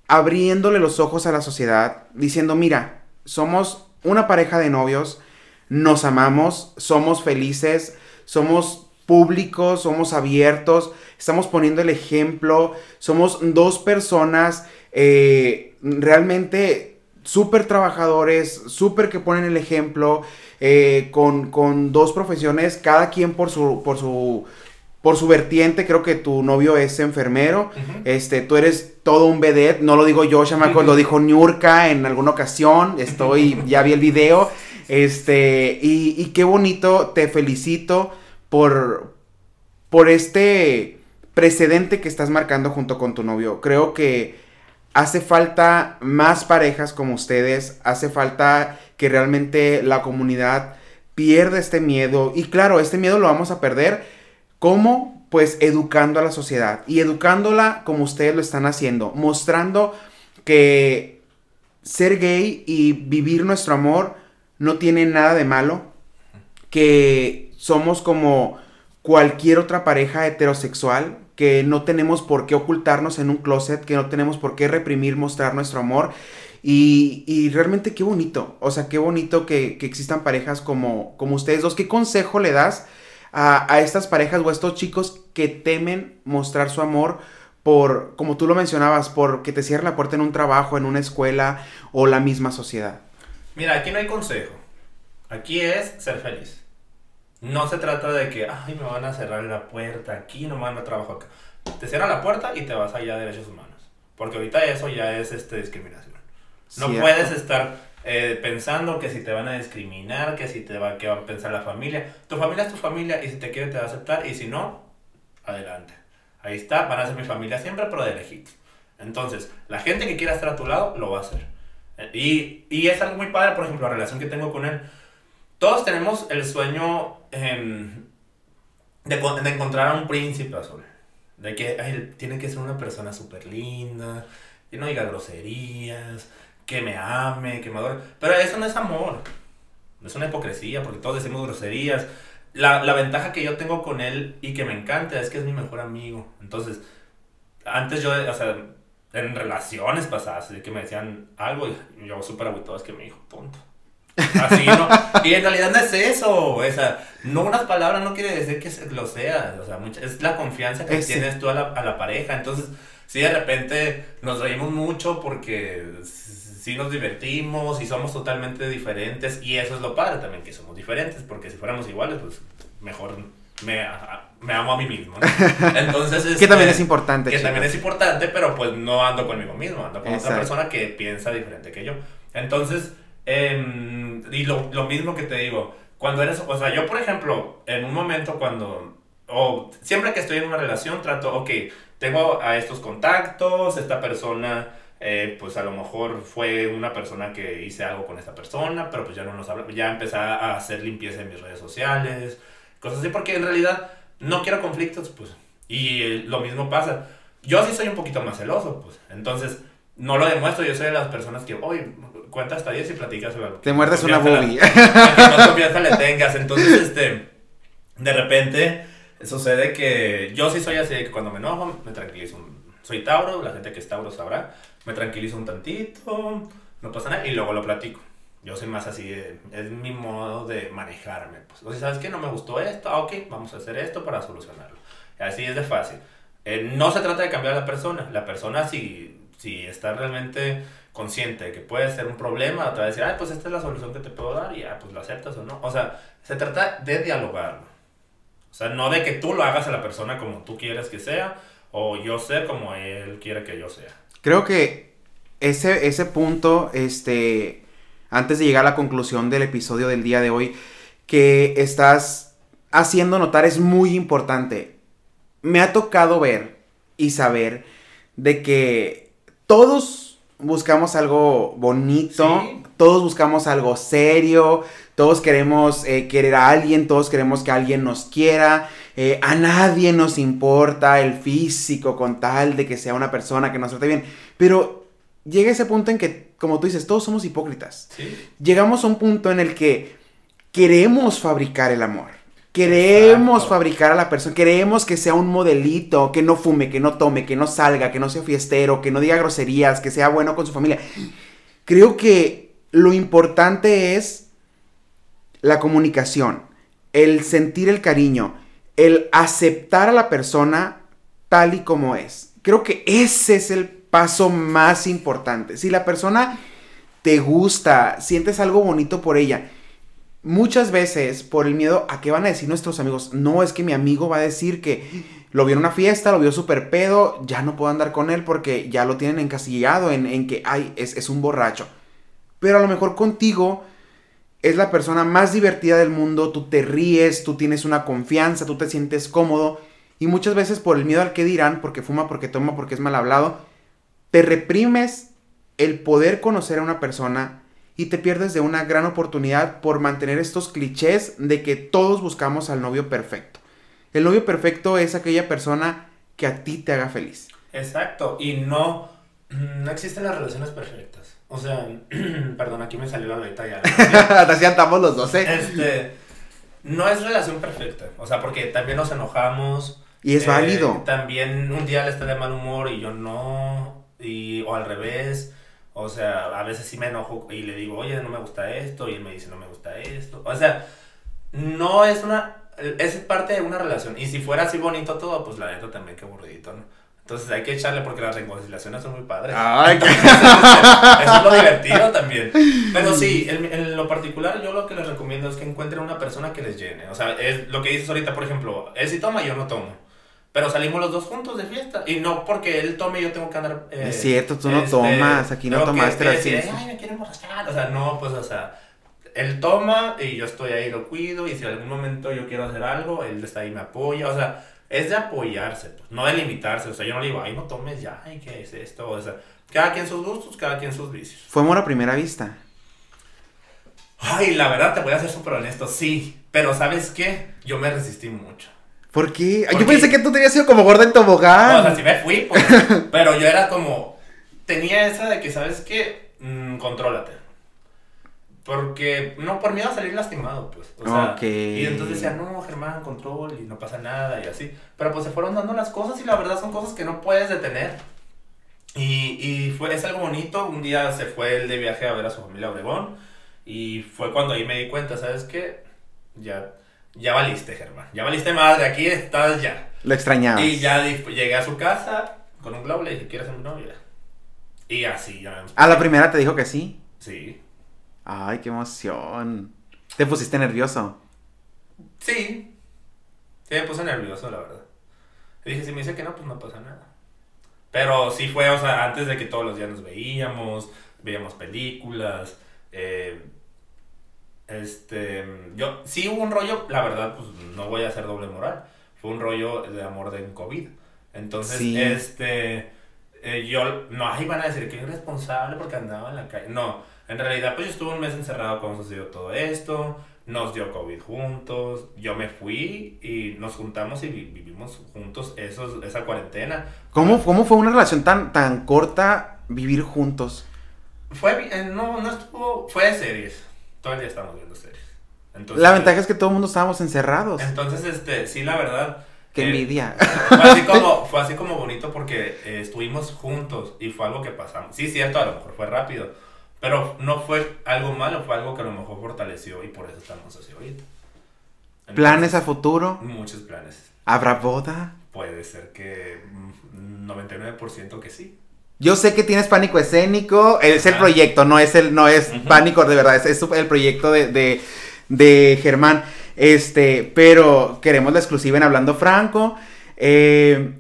abriéndole los ojos a la sociedad, diciendo, mira, somos una pareja de novios, nos amamos, somos felices, somos públicos, somos abiertos, estamos poniendo el ejemplo, somos dos personas eh, realmente súper trabajadores, súper que ponen el ejemplo, eh, con, con, dos profesiones, cada quien por su, por su, por su vertiente, creo que tu novio es enfermero, este, tú eres todo un vedette, no lo digo yo, chamaco, lo dijo Niurka en alguna ocasión, estoy, ya vi el video, este, y, y qué bonito, te felicito por, por este precedente que estás marcando junto con tu novio, creo que hace falta más parejas como ustedes, hace falta que realmente la comunidad pierda este miedo, y claro, este miedo lo vamos a perder, ¿Cómo? Pues educando a la sociedad y educándola como ustedes lo están haciendo, mostrando que ser gay y vivir nuestro amor no tiene nada de malo, que somos como cualquier otra pareja heterosexual, que no tenemos por qué ocultarnos en un closet, que no tenemos por qué reprimir, mostrar nuestro amor. Y, realmente qué bonito, o sea, qué bonito que, que, existan parejas como, como ustedes dos. ¿Qué consejo le das a, estas parejas o a estos chicos que temen mostrar su amor por, como tú lo mencionabas, por que te cierre la puerta en un trabajo, en una escuela o la misma sociedad? Mira, aquí no hay consejo. Aquí es ser feliz. No se trata de que, ay, me van a cerrar la puerta aquí, no me van a trabajar acá. Te cierran la puerta y te vas allá a derechos humanos. Porque ahorita eso ya es este, discriminación. No puedes estar eh, pensando que si te van a discriminar, que si te va, que va a pensar la familia. Tu familia es tu familia y si te quiere te va a aceptar y si no, adelante. Ahí está, van a ser mi familia siempre, pero de lejitos. Entonces, la gente que quiera estar a tu lado, lo va a hacer. Y, y es algo muy padre, por ejemplo, la relación que tengo con él. Todos tenemos el sueño em, de, de, encontrar a un príncipe azul. De que él tiene que ser una persona súper linda, que no diga groserías, que me ame, que me adore. Pero eso no es amor. Es una hipocresía, porque todos decimos groserías. La, la, ventaja que yo tengo con él y que me encanta es que es mi mejor amigo. Entonces, antes yo, o sea, en relaciones pasadas, de que me decían algo y yo súper aguitado, es que me dijo, punto. Así, ¿no? Y en realidad no es eso, o sea, no unas palabras no quiere decir que lo sea, o sea, es la confianza que tienes tú a la, a la pareja. Entonces, si de repente nos reímos mucho porque sí nos divertimos y somos totalmente diferentes y eso es lo padre también, que somos diferentes, porque si fuéramos iguales, pues mejor me, me amo a mí mismo. (laughs) Entonces, que también este, es importante. Que también es importante, pero pues no ando conmigo mismo, ando con otra persona que piensa diferente que yo. Entonces, em, y lo, lo, mismo que te digo, cuando eres, o sea, yo por ejemplo, en un momento cuando, o siempre que estoy en una relación, trato, ok, tengo a estos contactos, esta persona eh, pues a lo mejor fue una persona que hice algo con esta persona, pero pues ya no nos habla, ya empecé a hacer limpieza en mis redes sociales, cosas así, porque en realidad no quiero conflictos, pues, y eh, lo mismo pasa. Yo sí soy un poquito más celoso, pues, entonces no lo demuestro, yo soy de las personas que, oye, cuenta hasta 10 y platicas. Te muerdes una boobie. (laughs) no confianza le tengas, entonces, este, de repente sucede que yo sí soy así, que cuando me enojo, me tranquilizo. Soy Tauro, la gente que es Tauro sabrá me tranquilizo un tantito, no pasa nada, y luego lo platico. Yo soy más así, es mi modo de manejarme. Pues, o sea, ¿sabes qué? No me gustó esto, ah, ok, vamos a hacer esto para solucionarlo. Así es de fácil. Eh, no se trata de cambiar a la persona. La persona, si, si está realmente consciente que puede ser un problema, te va a decir, ah, pues esta es la solución que te puedo dar, y ya, pues lo aceptas o no. O sea, se trata de dialogarlo. O sea, no de que tú lo hagas a la persona como tú quieres que sea, o yo sé como él quiere que yo sea. Creo que ese, ese punto, este, antes de llegar a la conclusión del episodio del día de hoy, que estás haciendo notar es muy importante. Me ha tocado ver y saber de que todos buscamos algo bonito, todos buscamos algo serio, todos queremos eh, querer a alguien, todos queremos que alguien nos quiera, eh, a nadie nos importa el físico con tal de que sea una persona que nos trate bien. Pero llega ese punto en que, como tú dices, todos somos hipócritas. Llegamos a un punto en el que queremos fabricar el amor. Queremos fabricar a la persona, queremos que sea un modelito, que no fume, que no tome, que no salga, que no sea fiestero, que no diga groserías, que sea bueno con su familia. Creo que lo importante es la comunicación, el sentir el cariño, el aceptar a la persona tal y como es. Creo que ese es el paso más importante. Si la persona te gusta, sientes algo bonito por ella, muchas veces por el miedo a qué van a decir nuestros amigos, no es que mi amigo va a decir que lo vio en una fiesta, lo vio súper pedo, ya no puedo andar con él porque ya lo tienen encasillado en, en que, ay, es, es un borracho. Pero a lo mejor contigo es la persona más divertida del mundo, tú te ríes, tú tienes una confianza, tú te sientes cómodo y muchas veces por el miedo al que dirán, porque fuma, porque toma, porque es mal hablado, te reprimes el poder conocer a una persona y te pierdes de una gran oportunidad por mantener estos clichés de que todos buscamos al novio perfecto. El novio perfecto es aquella persona que a ti te haga feliz. Exacto, y no, no existen las relaciones perfectas. O sea, (clears throat) perdón, aquí me salió la beta ya. (laughs) Así andamos los dos, ¿eh? Este, no es relación perfecta. O sea, porque también nos enojamos. Y es eh, válido. También un día le está de mal humor y yo no. Y, o al revés. O sea, a veces sí me enojo y le digo, oye, no me gusta esto. Y él me dice, no me gusta esto. O sea, no es una. Es parte de una relación. Y si fuera así bonito todo, pues la neta también qué aburridito, ¿no? Entonces hay que echarle porque las reconciliaciones son muy padres. Ay, qué- (laughs) Eso es lo divertido también. Pero sí, en, en lo particular yo lo que les recomiendo es que encuentren una persona que les llene. O sea, es lo que dices ahorita, por ejemplo, él sí toma, yo no tomo. Pero salimos los dos juntos de fiesta. Y no porque él tome, yo tengo que andar... eh, Es cierto, tú no tomas, aquí no que- tomaste que la ciencia. Ay, me emborrachar. O sea, no, pues, o sea... Él toma y yo estoy ahí, lo cuido. Y si en algún momento yo quiero hacer algo, él está ahí, me apoya. O sea, es de apoyarse, pues, no de limitarse. O sea, yo no le digo, ay, no tomes ya, ay, ¿qué es esto? O sea, cada quien sus gustos, cada quien sus vicios. Fue amor a primera vista. Ay, la verdad, te voy a ser súper honesto, sí. Pero ¿sabes qué? Yo me resistí mucho. ¿Por qué? Ay, ¿Por Yo pensé que tú te habías sido como gorda en tobogán. O sea, sí me fui, pues. (laughs) pero yo era como. Tenía esa de que, ¿sabes qué? Mm, contrólate. Porque, no, por miedo a salir lastimado, pues. O sea. Y entonces decía, no, Germán, control y no pasa nada y así. Pero pues se fueron dando las cosas y la verdad son cosas que no puedes detener. Y, y fue, es algo bonito. Un día se fue él de viaje a ver a su familia a Obregón. Y fue cuando ahí me di cuenta, ¿sabes qué? Ya, ya valiste, Germán. Ya valiste madre, aquí estás ya. Lo extrañabas. Y ya di- llegué a su casa con un globo, le dije, ¿quieres ser mi novia? Y así ya. A la primera te dijo que sí. Sí. Ay, qué emoción. Te pusiste nervioso. Sí. Sí, me puse nervioso, la verdad. Y dije, si me dice que no, pues no pasa nada. Pero sí fue, o sea, antes de que todos los días nos veíamos, veíamos películas. eh, este. Yo, sí hubo un rollo, la verdad, pues no voy a hacer doble moral. Fue un rollo de amor de COVID. Entonces, Sí. este. eh, yo, no, ahí van a decir que irresponsable porque andaba en la calle. No, en realidad, pues yo estuve un mes encerrado cuando sucedió todo esto. Nos dio COVID juntos. Yo me fui y nos juntamos y vi- vivimos juntos esos, esa cuarentena. ¿Cómo, ¿Cómo fue una relación tan, tan corta vivir juntos? Fue, eh, no, no estuvo, fue de series. Todo el día estamos viendo series. Entonces, La ventaja es que todo el mundo estábamos encerrados. Entonces, este, sí, la verdad. Qué eh, envidia. (laughs) Fue así como, fue así como bonito porque eh, estuvimos juntos y fue algo que pasamos. Sí, cierto, a lo mejor fue rápido, pero no fue algo malo, fue algo que a lo mejor fortaleció y por eso estamos así ahorita. Entonces, ¿Planes a futuro? Muchos planes. ¿Habrá boda? Puede ser que mm, 99% que sí. Yo sé que tienes pánico escénico, es el proyecto, no es el, no es pánico de verdad, es, es el proyecto de, de, de Germán. Este, pero queremos la exclusiva en Hablando Franco. Eh,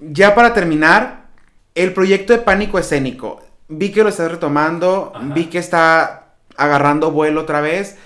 ya para terminar, el proyecto de pánico escénico. Vi que lo estás retomando, Ajá. vi que está agarrando vuelo otra vez.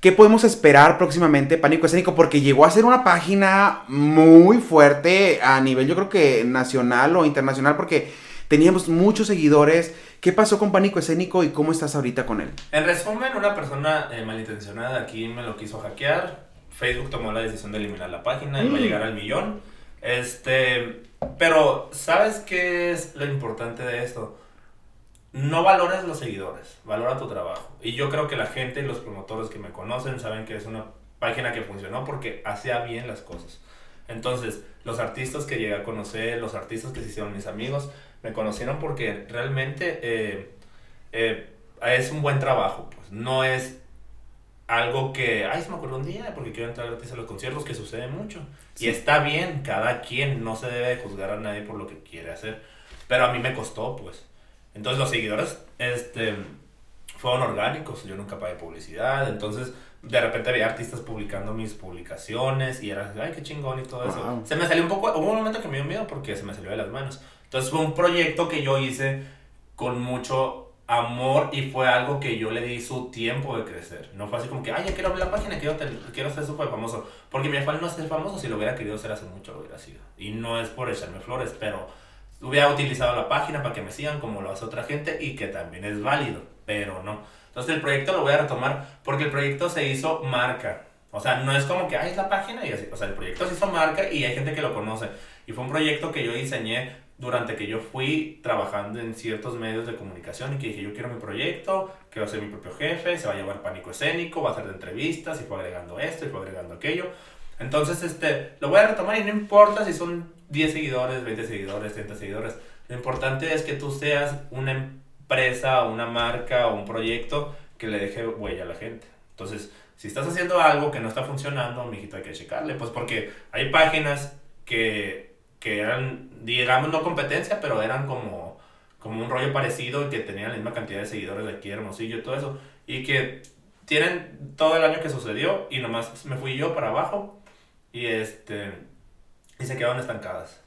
¿Qué podemos esperar próximamente, Pánico Escénico? Porque llegó a ser una página muy fuerte a nivel, yo creo que nacional o internacional, porque teníamos muchos seguidores. ¿Qué pasó con Pánico Escénico y cómo estás ahorita con él? En resumen, una persona eh, malintencionada aquí me lo quiso hackear. Facebook tomó la decisión de eliminar la página y va a Mm. llegar al millón. Este, pero ¿sabes qué es lo importante de esto? No valores los seguidores, valora tu trabajo. Y yo creo que la gente y los promotores que me conocen saben que es una página que funcionó porque hacía bien las cosas. Entonces, los artistas que llegué a conocer, los artistas que se hicieron mis amigos, me conocieron porque realmente eh, eh, es un buen trabajo. Pues. No es algo que, ay, se me ocurrió un día porque quiero entrar gratis a los conciertos, que sucede mucho. Y está bien, cada quien no se debe juzgar a nadie por lo que quiere hacer. Pero a mí me costó, pues. Entonces los seguidores, este, fueron orgánicos, yo nunca pagué publicidad, entonces de repente había artistas publicando mis publicaciones y era, ay, qué chingón y todo eso. Se me salió un poco, hubo un momento que me dio miedo porque se me salió de las manos. Entonces fue un proyecto que yo hice con mucho amor y fue algo que yo le di su tiempo de crecer. No fue así como que, ay, ya quiero abrir la página, quiero, quiero ser súper famoso. Porque mi afán no es ser famoso, si lo hubiera querido ser hace mucho lo hubiera sido. Y no es por echarme flores, pero hubiera utilizado la página para que me sigan como lo hace otra gente y que también es válido, pero no. Entonces el proyecto lo voy a retomar porque el proyecto se hizo marca. O sea, no es como que, ay, es la página y así. O sea, el proyecto se hizo marca y hay gente que lo conoce. Y fue un proyecto que yo diseñé durante que yo fui trabajando en ciertos medios de comunicación y que dije, yo quiero mi proyecto, quiero ser mi propio jefe, se va a llamar Pánico Escénico, va a ser de entrevistas y fue agregando esto y fue agregando aquello. Entonces, este, lo voy a retomar y no importa si son 10 seguidores, 20 seguidores, 30 seguidores. Lo importante es que tú seas una empresa, una marca o un proyecto que le deje huella a la gente. Entonces, si estás haciendo algo que no está funcionando, mijito, hay que checarle. Pues porque hay páginas que, que eran, digamos, no competencia, pero eran como, como un rollo parecido y que tenían la misma cantidad de seguidores de aquí, Hermosillo todo eso. Y que tienen todo el año que sucedió y nomás me fui yo para abajo y este y se quedaron estancadas.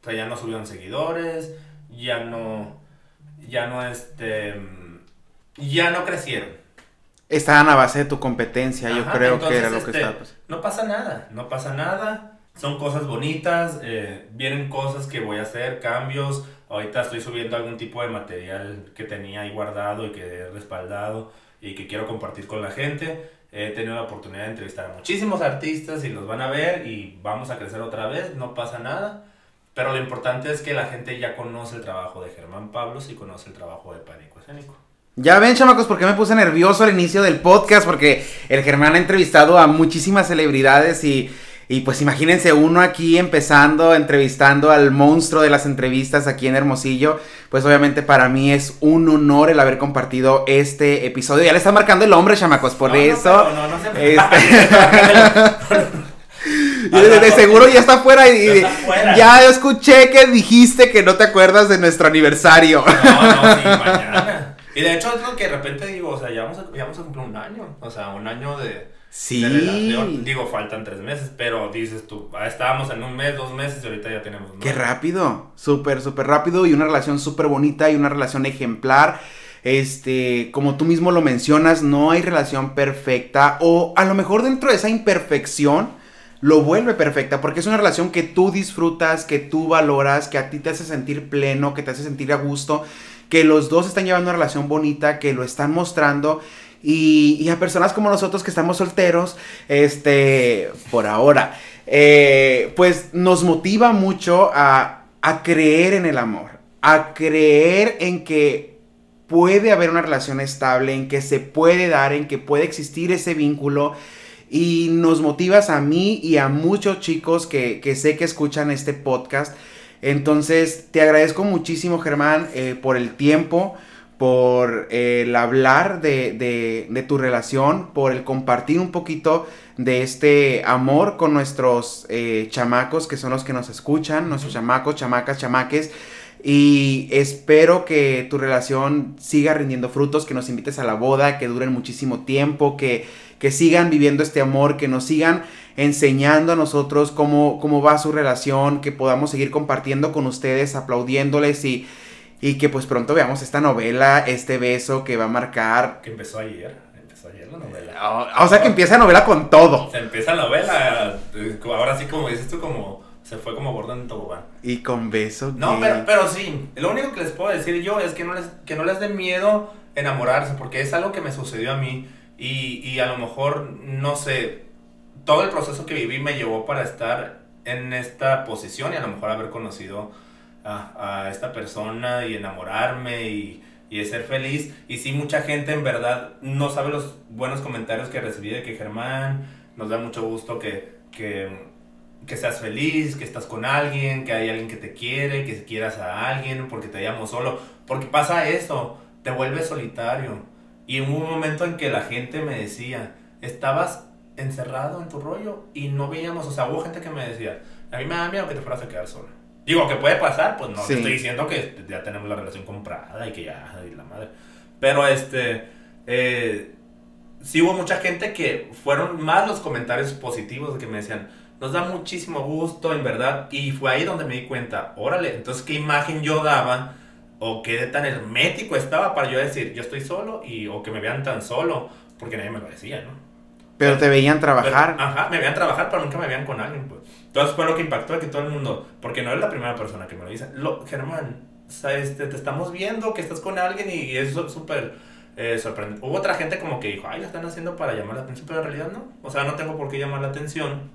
O sea, ya no subieron seguidores, ya no, ya no, este, ya no crecieron. Estaban a base de tu competencia, yo creo que era lo que este, estaba pues. No pasa nada, no pasa nada. Son cosas bonitas, eh, vienen cosas que voy a hacer, cambios. Ahorita estoy subiendo algún tipo de material que tenía ahí guardado y que he respaldado y que quiero compartir con la gente. He tenido la oportunidad de entrevistar a muchísimos artistas y los van a ver y vamos a crecer otra vez, no pasa nada. Pero lo importante es que la gente ya conoce el trabajo de Germán Pablos y conoce el trabajo de Pánico Escénico. Ya ven, chamacos, porque me puse nervioso al inicio del podcast, porque el Germán ha entrevistado a muchísimas celebridades y y pues imagínense uno aquí empezando, entrevistando al monstruo de las entrevistas aquí en Hermosillo. Pues obviamente para mí es un honor el haber compartido este episodio. Ya le está marcando el hombre, chamacos, por eso. No, no, no, este... de, seguro ya está fuera y, ya escuché que dijiste que no te acuerdas de nuestro aniversario. No, no, sí, mañana. Y de hecho es lo que de repente digo, o sea, ya vamos ya vamos a cumplir un año, o sea, un año de, Sí. Digo, faltan tres meses, pero dices tú, ah, estábamos en un mes, dos meses y ahorita ya tenemos. Qué rápido, súper, súper rápido y una relación súper bonita y una relación ejemplar. Este, como tú mismo lo mencionas, no hay relación perfecta o a lo mejor dentro de esa imperfección lo vuelve perfecta porque es una relación que tú disfrutas, que tú valoras, que a ti te hace sentir pleno, que te hace sentir a gusto, que los dos están llevando una relación bonita, que lo están mostrando y, a personas como nosotros que estamos solteros, este, por ahora, eh, pues nos motiva mucho a, a creer en el amor, a creer en que puede haber una relación estable, en que se puede dar, en que puede existir ese vínculo. Y nos motivas a mí y a muchos chicos que, que sé que escuchan este podcast. Entonces, te agradezco muchísimo, Germán, eh, por el tiempo, por el hablar de, tu relación, por el compartir un poquito de este amor con nuestros eh, chamacos que son los que nos escuchan, nuestros chamacos, chamacas, chamaques. Y espero que tu relación siga rindiendo frutos, que nos invites a la boda, que duren muchísimo tiempo, que, que sigan viviendo este amor, que nos sigan enseñando a nosotros cómo, cómo va su relación, que podamos seguir compartiendo con ustedes, aplaudiéndoles y y que pues pronto veamos esta novela, este beso que va a marcar. Que empezó ayer. Empezó ayer la novela. Ah, o, sea que empieza la novela con todo. Se empieza la novela. Eh, ahora sí, como dices tú, como. Se fue como Gordon en tobogán. Y con beso. No, pero, pero sí. Lo único que les puedo decir yo es que no les, que no les dé miedo enamorarse. Porque es algo que me sucedió a mí. Y, y a lo mejor, no sé. Todo el proceso que viví me llevó para estar en esta posición y a lo mejor haber conocido a, esta persona y enamorarme y, y, ser feliz. Y sí, mucha gente en verdad no sabe los buenos comentarios que recibí de que Germán, nos da mucho gusto que, que, que seas feliz, que estás con alguien, que hay alguien que te quiere, que quieras a alguien, porque te llamo solo. Porque pasa esto, te vuelves solitario. Y hubo un momento en que la gente me decía, estabas encerrado en tu rollo y no veíamos, o sea, hubo gente que me decía, a mí me da miedo que te fueras a quedar sola. Digo, que puede pasar, pues no te estoy diciendo que ya tenemos la relación comprada y que ya, y la madre. Pero este, eh, sí hubo mucha gente que fueron más los comentarios positivos que me decían, nos da muchísimo gusto, en verdad. Y fue ahí donde me di cuenta, órale, entonces qué imagen yo daba o qué tan hermético estaba para yo decir, yo estoy solo y o que me vean tan solo, porque nadie me lo decía, ¿no? Pero te veían trabajar. ajá, me veían trabajar, pero nunca me veían con alguien, pues. Entonces fue lo que impactó a que todo el mundo, porque no eres la primera persona que me lo dice. Lo, Germán, este, te estamos viendo que estás con alguien y es súper eh, sorprendente. Hubo otra gente como que dijo, ay, lo están haciendo para llamar la atención, pero en realidad no. O sea, no tengo por qué llamar la atención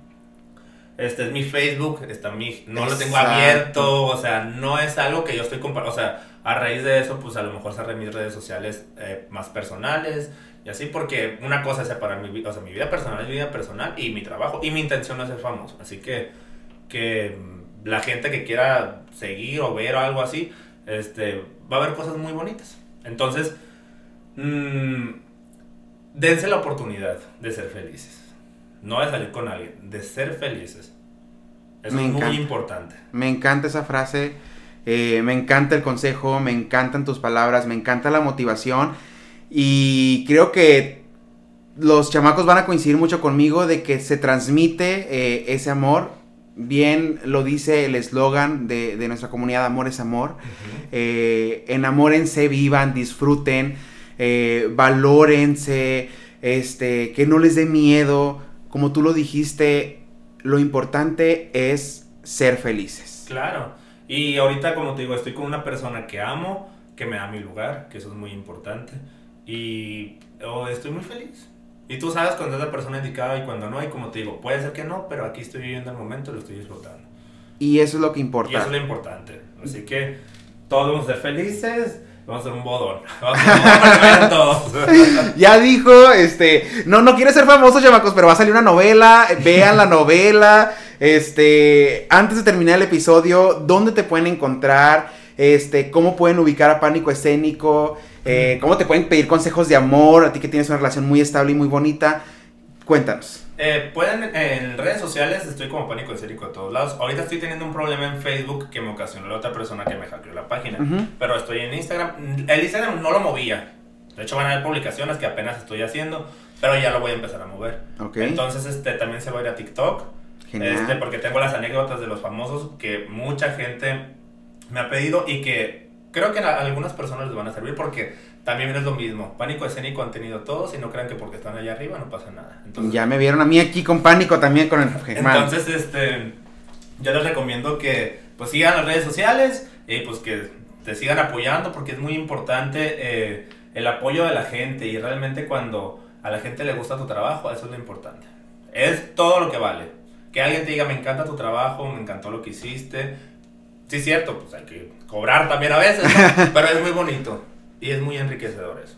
este es mi Facebook, está mi, no lo tengo abierto, o sea, no es algo que yo estoy compartiendo, o sea, a raíz de eso, pues a lo mejor cerré mis redes sociales eh, más personales y así, porque una cosa es separar mi, o sea, mi vida personal es mi vida personal y mi trabajo, y mi intención no es ser famoso, así que, que la gente que quiera seguir o ver o algo así, este, va a haber cosas muy bonitas. Entonces, mmm, dense la oportunidad de ser felices no de salir con alguien, de ser felices. Eso es muy importante. Me encanta esa frase, eh, me encanta el consejo, me encantan tus palabras, me encanta la motivación y creo que los chamacos van a coincidir mucho conmigo de que se transmite eh, ese amor. Bien lo dice el eslogan de, nuestra comunidad, amor es amor. Eh, enamórense, vivan, disfruten, valórense, este, que no les dé miedo como tú lo dijiste, lo importante es ser felices. Claro. Y ahorita, como te digo, estoy con una persona que amo, que me da mi lugar, que eso es muy importante. Y estoy muy feliz. Y tú sabes cuando es la persona indicada y cuando no. Y como te digo, puede ser que no, pero aquí estoy viviendo el momento y lo estoy disfrutando. Y eso es lo que importa. Y eso es lo importante. Así que todos vamos a ser felices Vamos a hacer un bodón. (laughs) Vamos a hacer (laughs) ya dijo, este, no, no quiere ser famoso, chamacos, pero va a salir una novela. Vean la novela. Este, antes de terminar el episodio, ¿dónde te pueden encontrar? Este, cómo pueden ubicar a Pánico Escénico, eh, cómo te pueden pedir consejos de amor, a ti que tienes una relación muy estable y muy bonita. Cuéntanos. Eh, pueden, en redes sociales estoy como pánico escénico a todos lados. Ahorita estoy teniendo un problema en Facebook que me ocasionó la otra persona que me hackeó la página. Pero estoy en Instagram. El Instagram no lo movía. De hecho, van a haber publicaciones que apenas estoy haciendo. Pero ya lo voy a empezar a mover. Entonces, este, también se va a ir a TikTok. Este, porque tengo las anécdotas de los famosos que mucha gente me ha pedido y que creo que a algunas personas les van a servir porque también es lo mismo. Pánico escénico han tenido todos y no crean que porque están allá arriba no pasa nada. Entonces, ya me vieron a mí aquí con pánico también con el. Entonces, este, yo les recomiendo que pues sigan las redes sociales y pues que te sigan apoyando porque es muy importante eh, el apoyo de la gente y realmente cuando a la gente le gusta tu trabajo, eso es lo importante. Es todo lo que vale. Que alguien te diga, me encanta tu trabajo, me encantó lo que hiciste. Sí, cierto, pues hay que cobrar también a veces, (laughs) pero es muy bonito. Y es muy enriquecedor eso.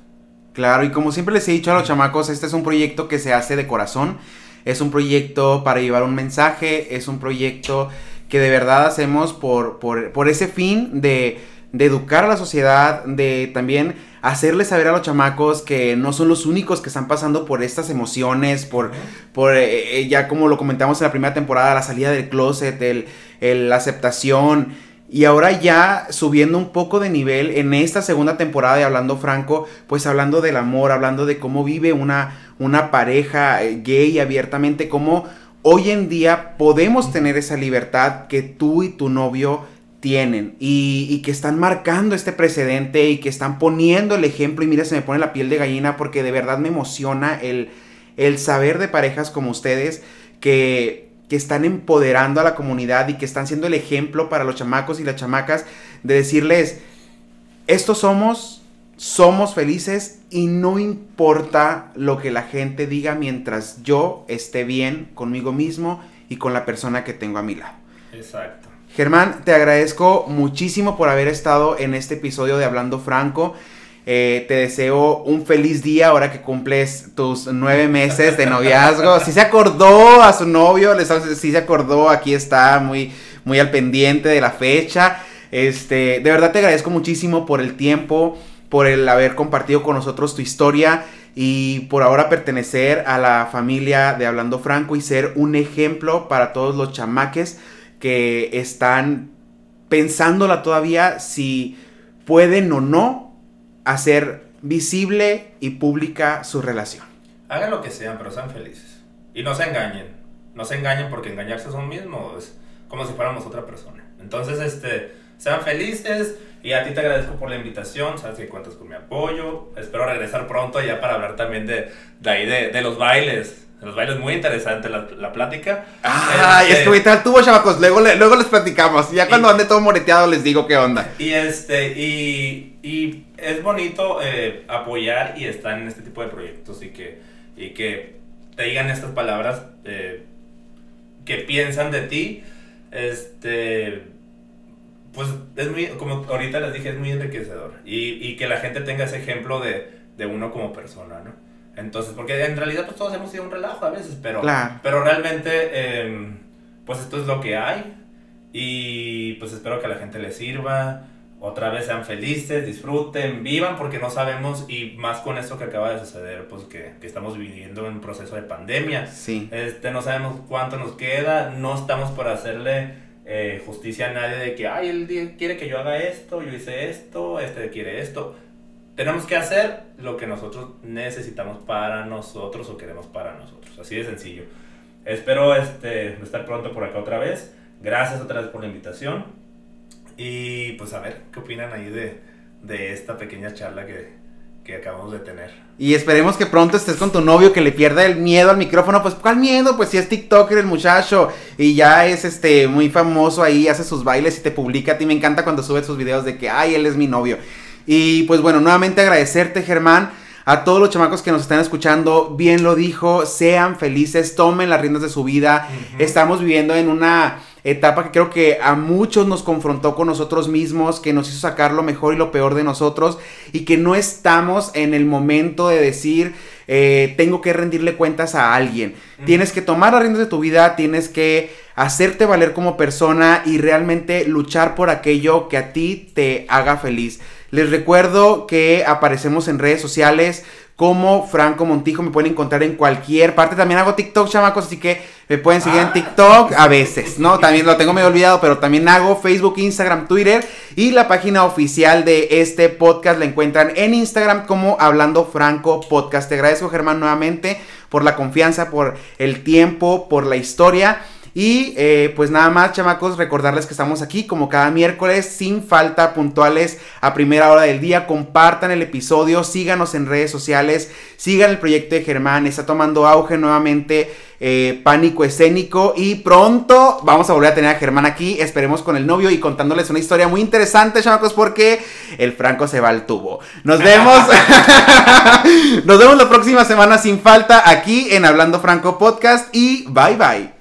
Claro, y como siempre les he dicho a los chamacos, este es un proyecto que se hace de corazón. Es un proyecto para llevar un mensaje, es un proyecto que de verdad hacemos por, por, ese fin de, de, educar a la sociedad, de también hacerles saber a los chamacos que no son los únicos que están pasando por estas emociones, por, por eh, eh, ya como lo comentamos en la primera temporada, la salida del closet, el, la aceptación. Y ahora ya subiendo un poco de nivel en esta segunda temporada de Hablando Franco, pues hablando del amor, hablando de cómo vive una, una pareja eh, gay abiertamente, cómo hoy en día podemos tener esa libertad que tú y tu novio tienen y, que están marcando este precedente y que están poniendo el ejemplo. Y mira se me pone la piel de gallina porque de verdad me emociona el, el saber de parejas como ustedes que que están empoderando a la comunidad y que están siendo el ejemplo para los chamacos y las chamacas de decirles, estos somos, somos felices y no importa lo que la gente diga mientras yo esté bien conmigo mismo y con la persona que tengo a mi lado. Exacto. Germán, te agradezco muchísimo por haber estado en este episodio de Hablando Franco. Eh, te deseo un feliz día ahora que cumples tus nueve meses de noviazgo. Si se acordó a su novio, si se acordó, aquí está muy, muy al pendiente de la fecha. Este, de verdad te agradezco muchísimo por el tiempo, por el haber compartido con nosotros tu historia y por ahora pertenecer a la familia de Hablando Franco y ser un ejemplo para todos los chamaques que están pensándola todavía si pueden o no hacer visible y pública su relación. Hagan lo que sean, pero sean felices. Y no se engañen. No se engañen porque engañarse son mismos es como si fuéramos otra persona. Entonces, este, sean felices y a ti te agradezco por la invitación. Sabes que cuentas con mi apoyo. Espero regresar pronto ya para hablar también de, de ahí, de, de los bailes. Los bailes, muy interesante la, la plática. Ah, Este, es que ahorita tuvo chavacos, luego, luego les platicamos. Ya cuando Y- ande todo moreteado les digo qué onda. Y este, y, y es bonito eh, apoyar y estar en este tipo de proyectos y que, y que te digan estas palabras eh, que piensan de ti. Este, pues es muy, como ahorita les dije, es muy enriquecedor. Y, y que la gente tenga ese ejemplo de, de uno como persona, ¿no? Entonces, porque en realidad pues todos hemos sido un relajo a veces, pero, Claro. pero realmente, eh, pues esto es lo que hay. Y pues espero que a la gente le sirva. Otra vez sean felices, disfruten, vivan, porque no sabemos, y más con esto que acaba de suceder, pues que, que estamos viviendo en un proceso de pandemia. Sí. Este, no sabemos cuánto nos queda, no estamos por hacerle eh, justicia a nadie de que, ay, él quiere que yo haga esto, yo hice esto, este quiere esto. Tenemos que hacer lo que nosotros necesitamos para nosotros o queremos para nosotros, así de sencillo. Espero este, estar pronto por acá otra vez. Gracias otra vez por la invitación. Y pues a ver, ¿qué opinan ahí de, de esta pequeña charla que, que acabamos de tener? Y esperemos que pronto estés con tu novio que le pierda el miedo al micrófono. Pues, ¿cuál miedo? Pues si es TikToker el muchacho y ya es este muy famoso ahí, hace sus bailes y te publica. A ti me encanta cuando sube sus videos de que, ay, él es mi novio. Y pues bueno, nuevamente agradecerte, Germán. A todos los chamacos que nos están escuchando, bien lo dijo, sean felices, tomen las riendas de su vida. Estamos viviendo en una etapa que creo que a muchos nos confrontó con nosotros mismos, que nos hizo sacar lo mejor y lo peor de nosotros y que no estamos en el momento de decir, eh, tengo que rendirle cuentas a alguien. Tienes que tomar las riendas de tu vida, tienes que hacerte valer como persona y realmente luchar por aquello que a ti te haga feliz. Les recuerdo que aparecemos en redes sociales como Franco Montijo, me pueden encontrar en cualquier parte. También hago TikTok, chamacos, así que me pueden seguir en Ah. TikTok a veces, ¿no? También lo tengo medio olvidado, pero también hago Facebook, Instagram, Twitter y la página oficial de este podcast la encuentran en Instagram como Hablando Franco Podcast. Te agradezco, Germán, nuevamente por la confianza, por el tiempo, por la historia. Y eh, pues nada más, chamacos, recordarles que estamos aquí como cada miércoles, sin falta, puntuales a primera hora del día. Compartan el episodio, síganos en redes sociales, sigan el proyecto de Germán, está tomando auge nuevamente. eh, pánico escénico y pronto vamos a volver a tener a Germán aquí, esperemos con el novio y contándoles una historia muy interesante, chamacos, porque el Franco se va al tubo. Nos vemos, (laughs) (laughs) nos vemos la próxima semana sin falta aquí en Hablando Franco Podcast y bye bye.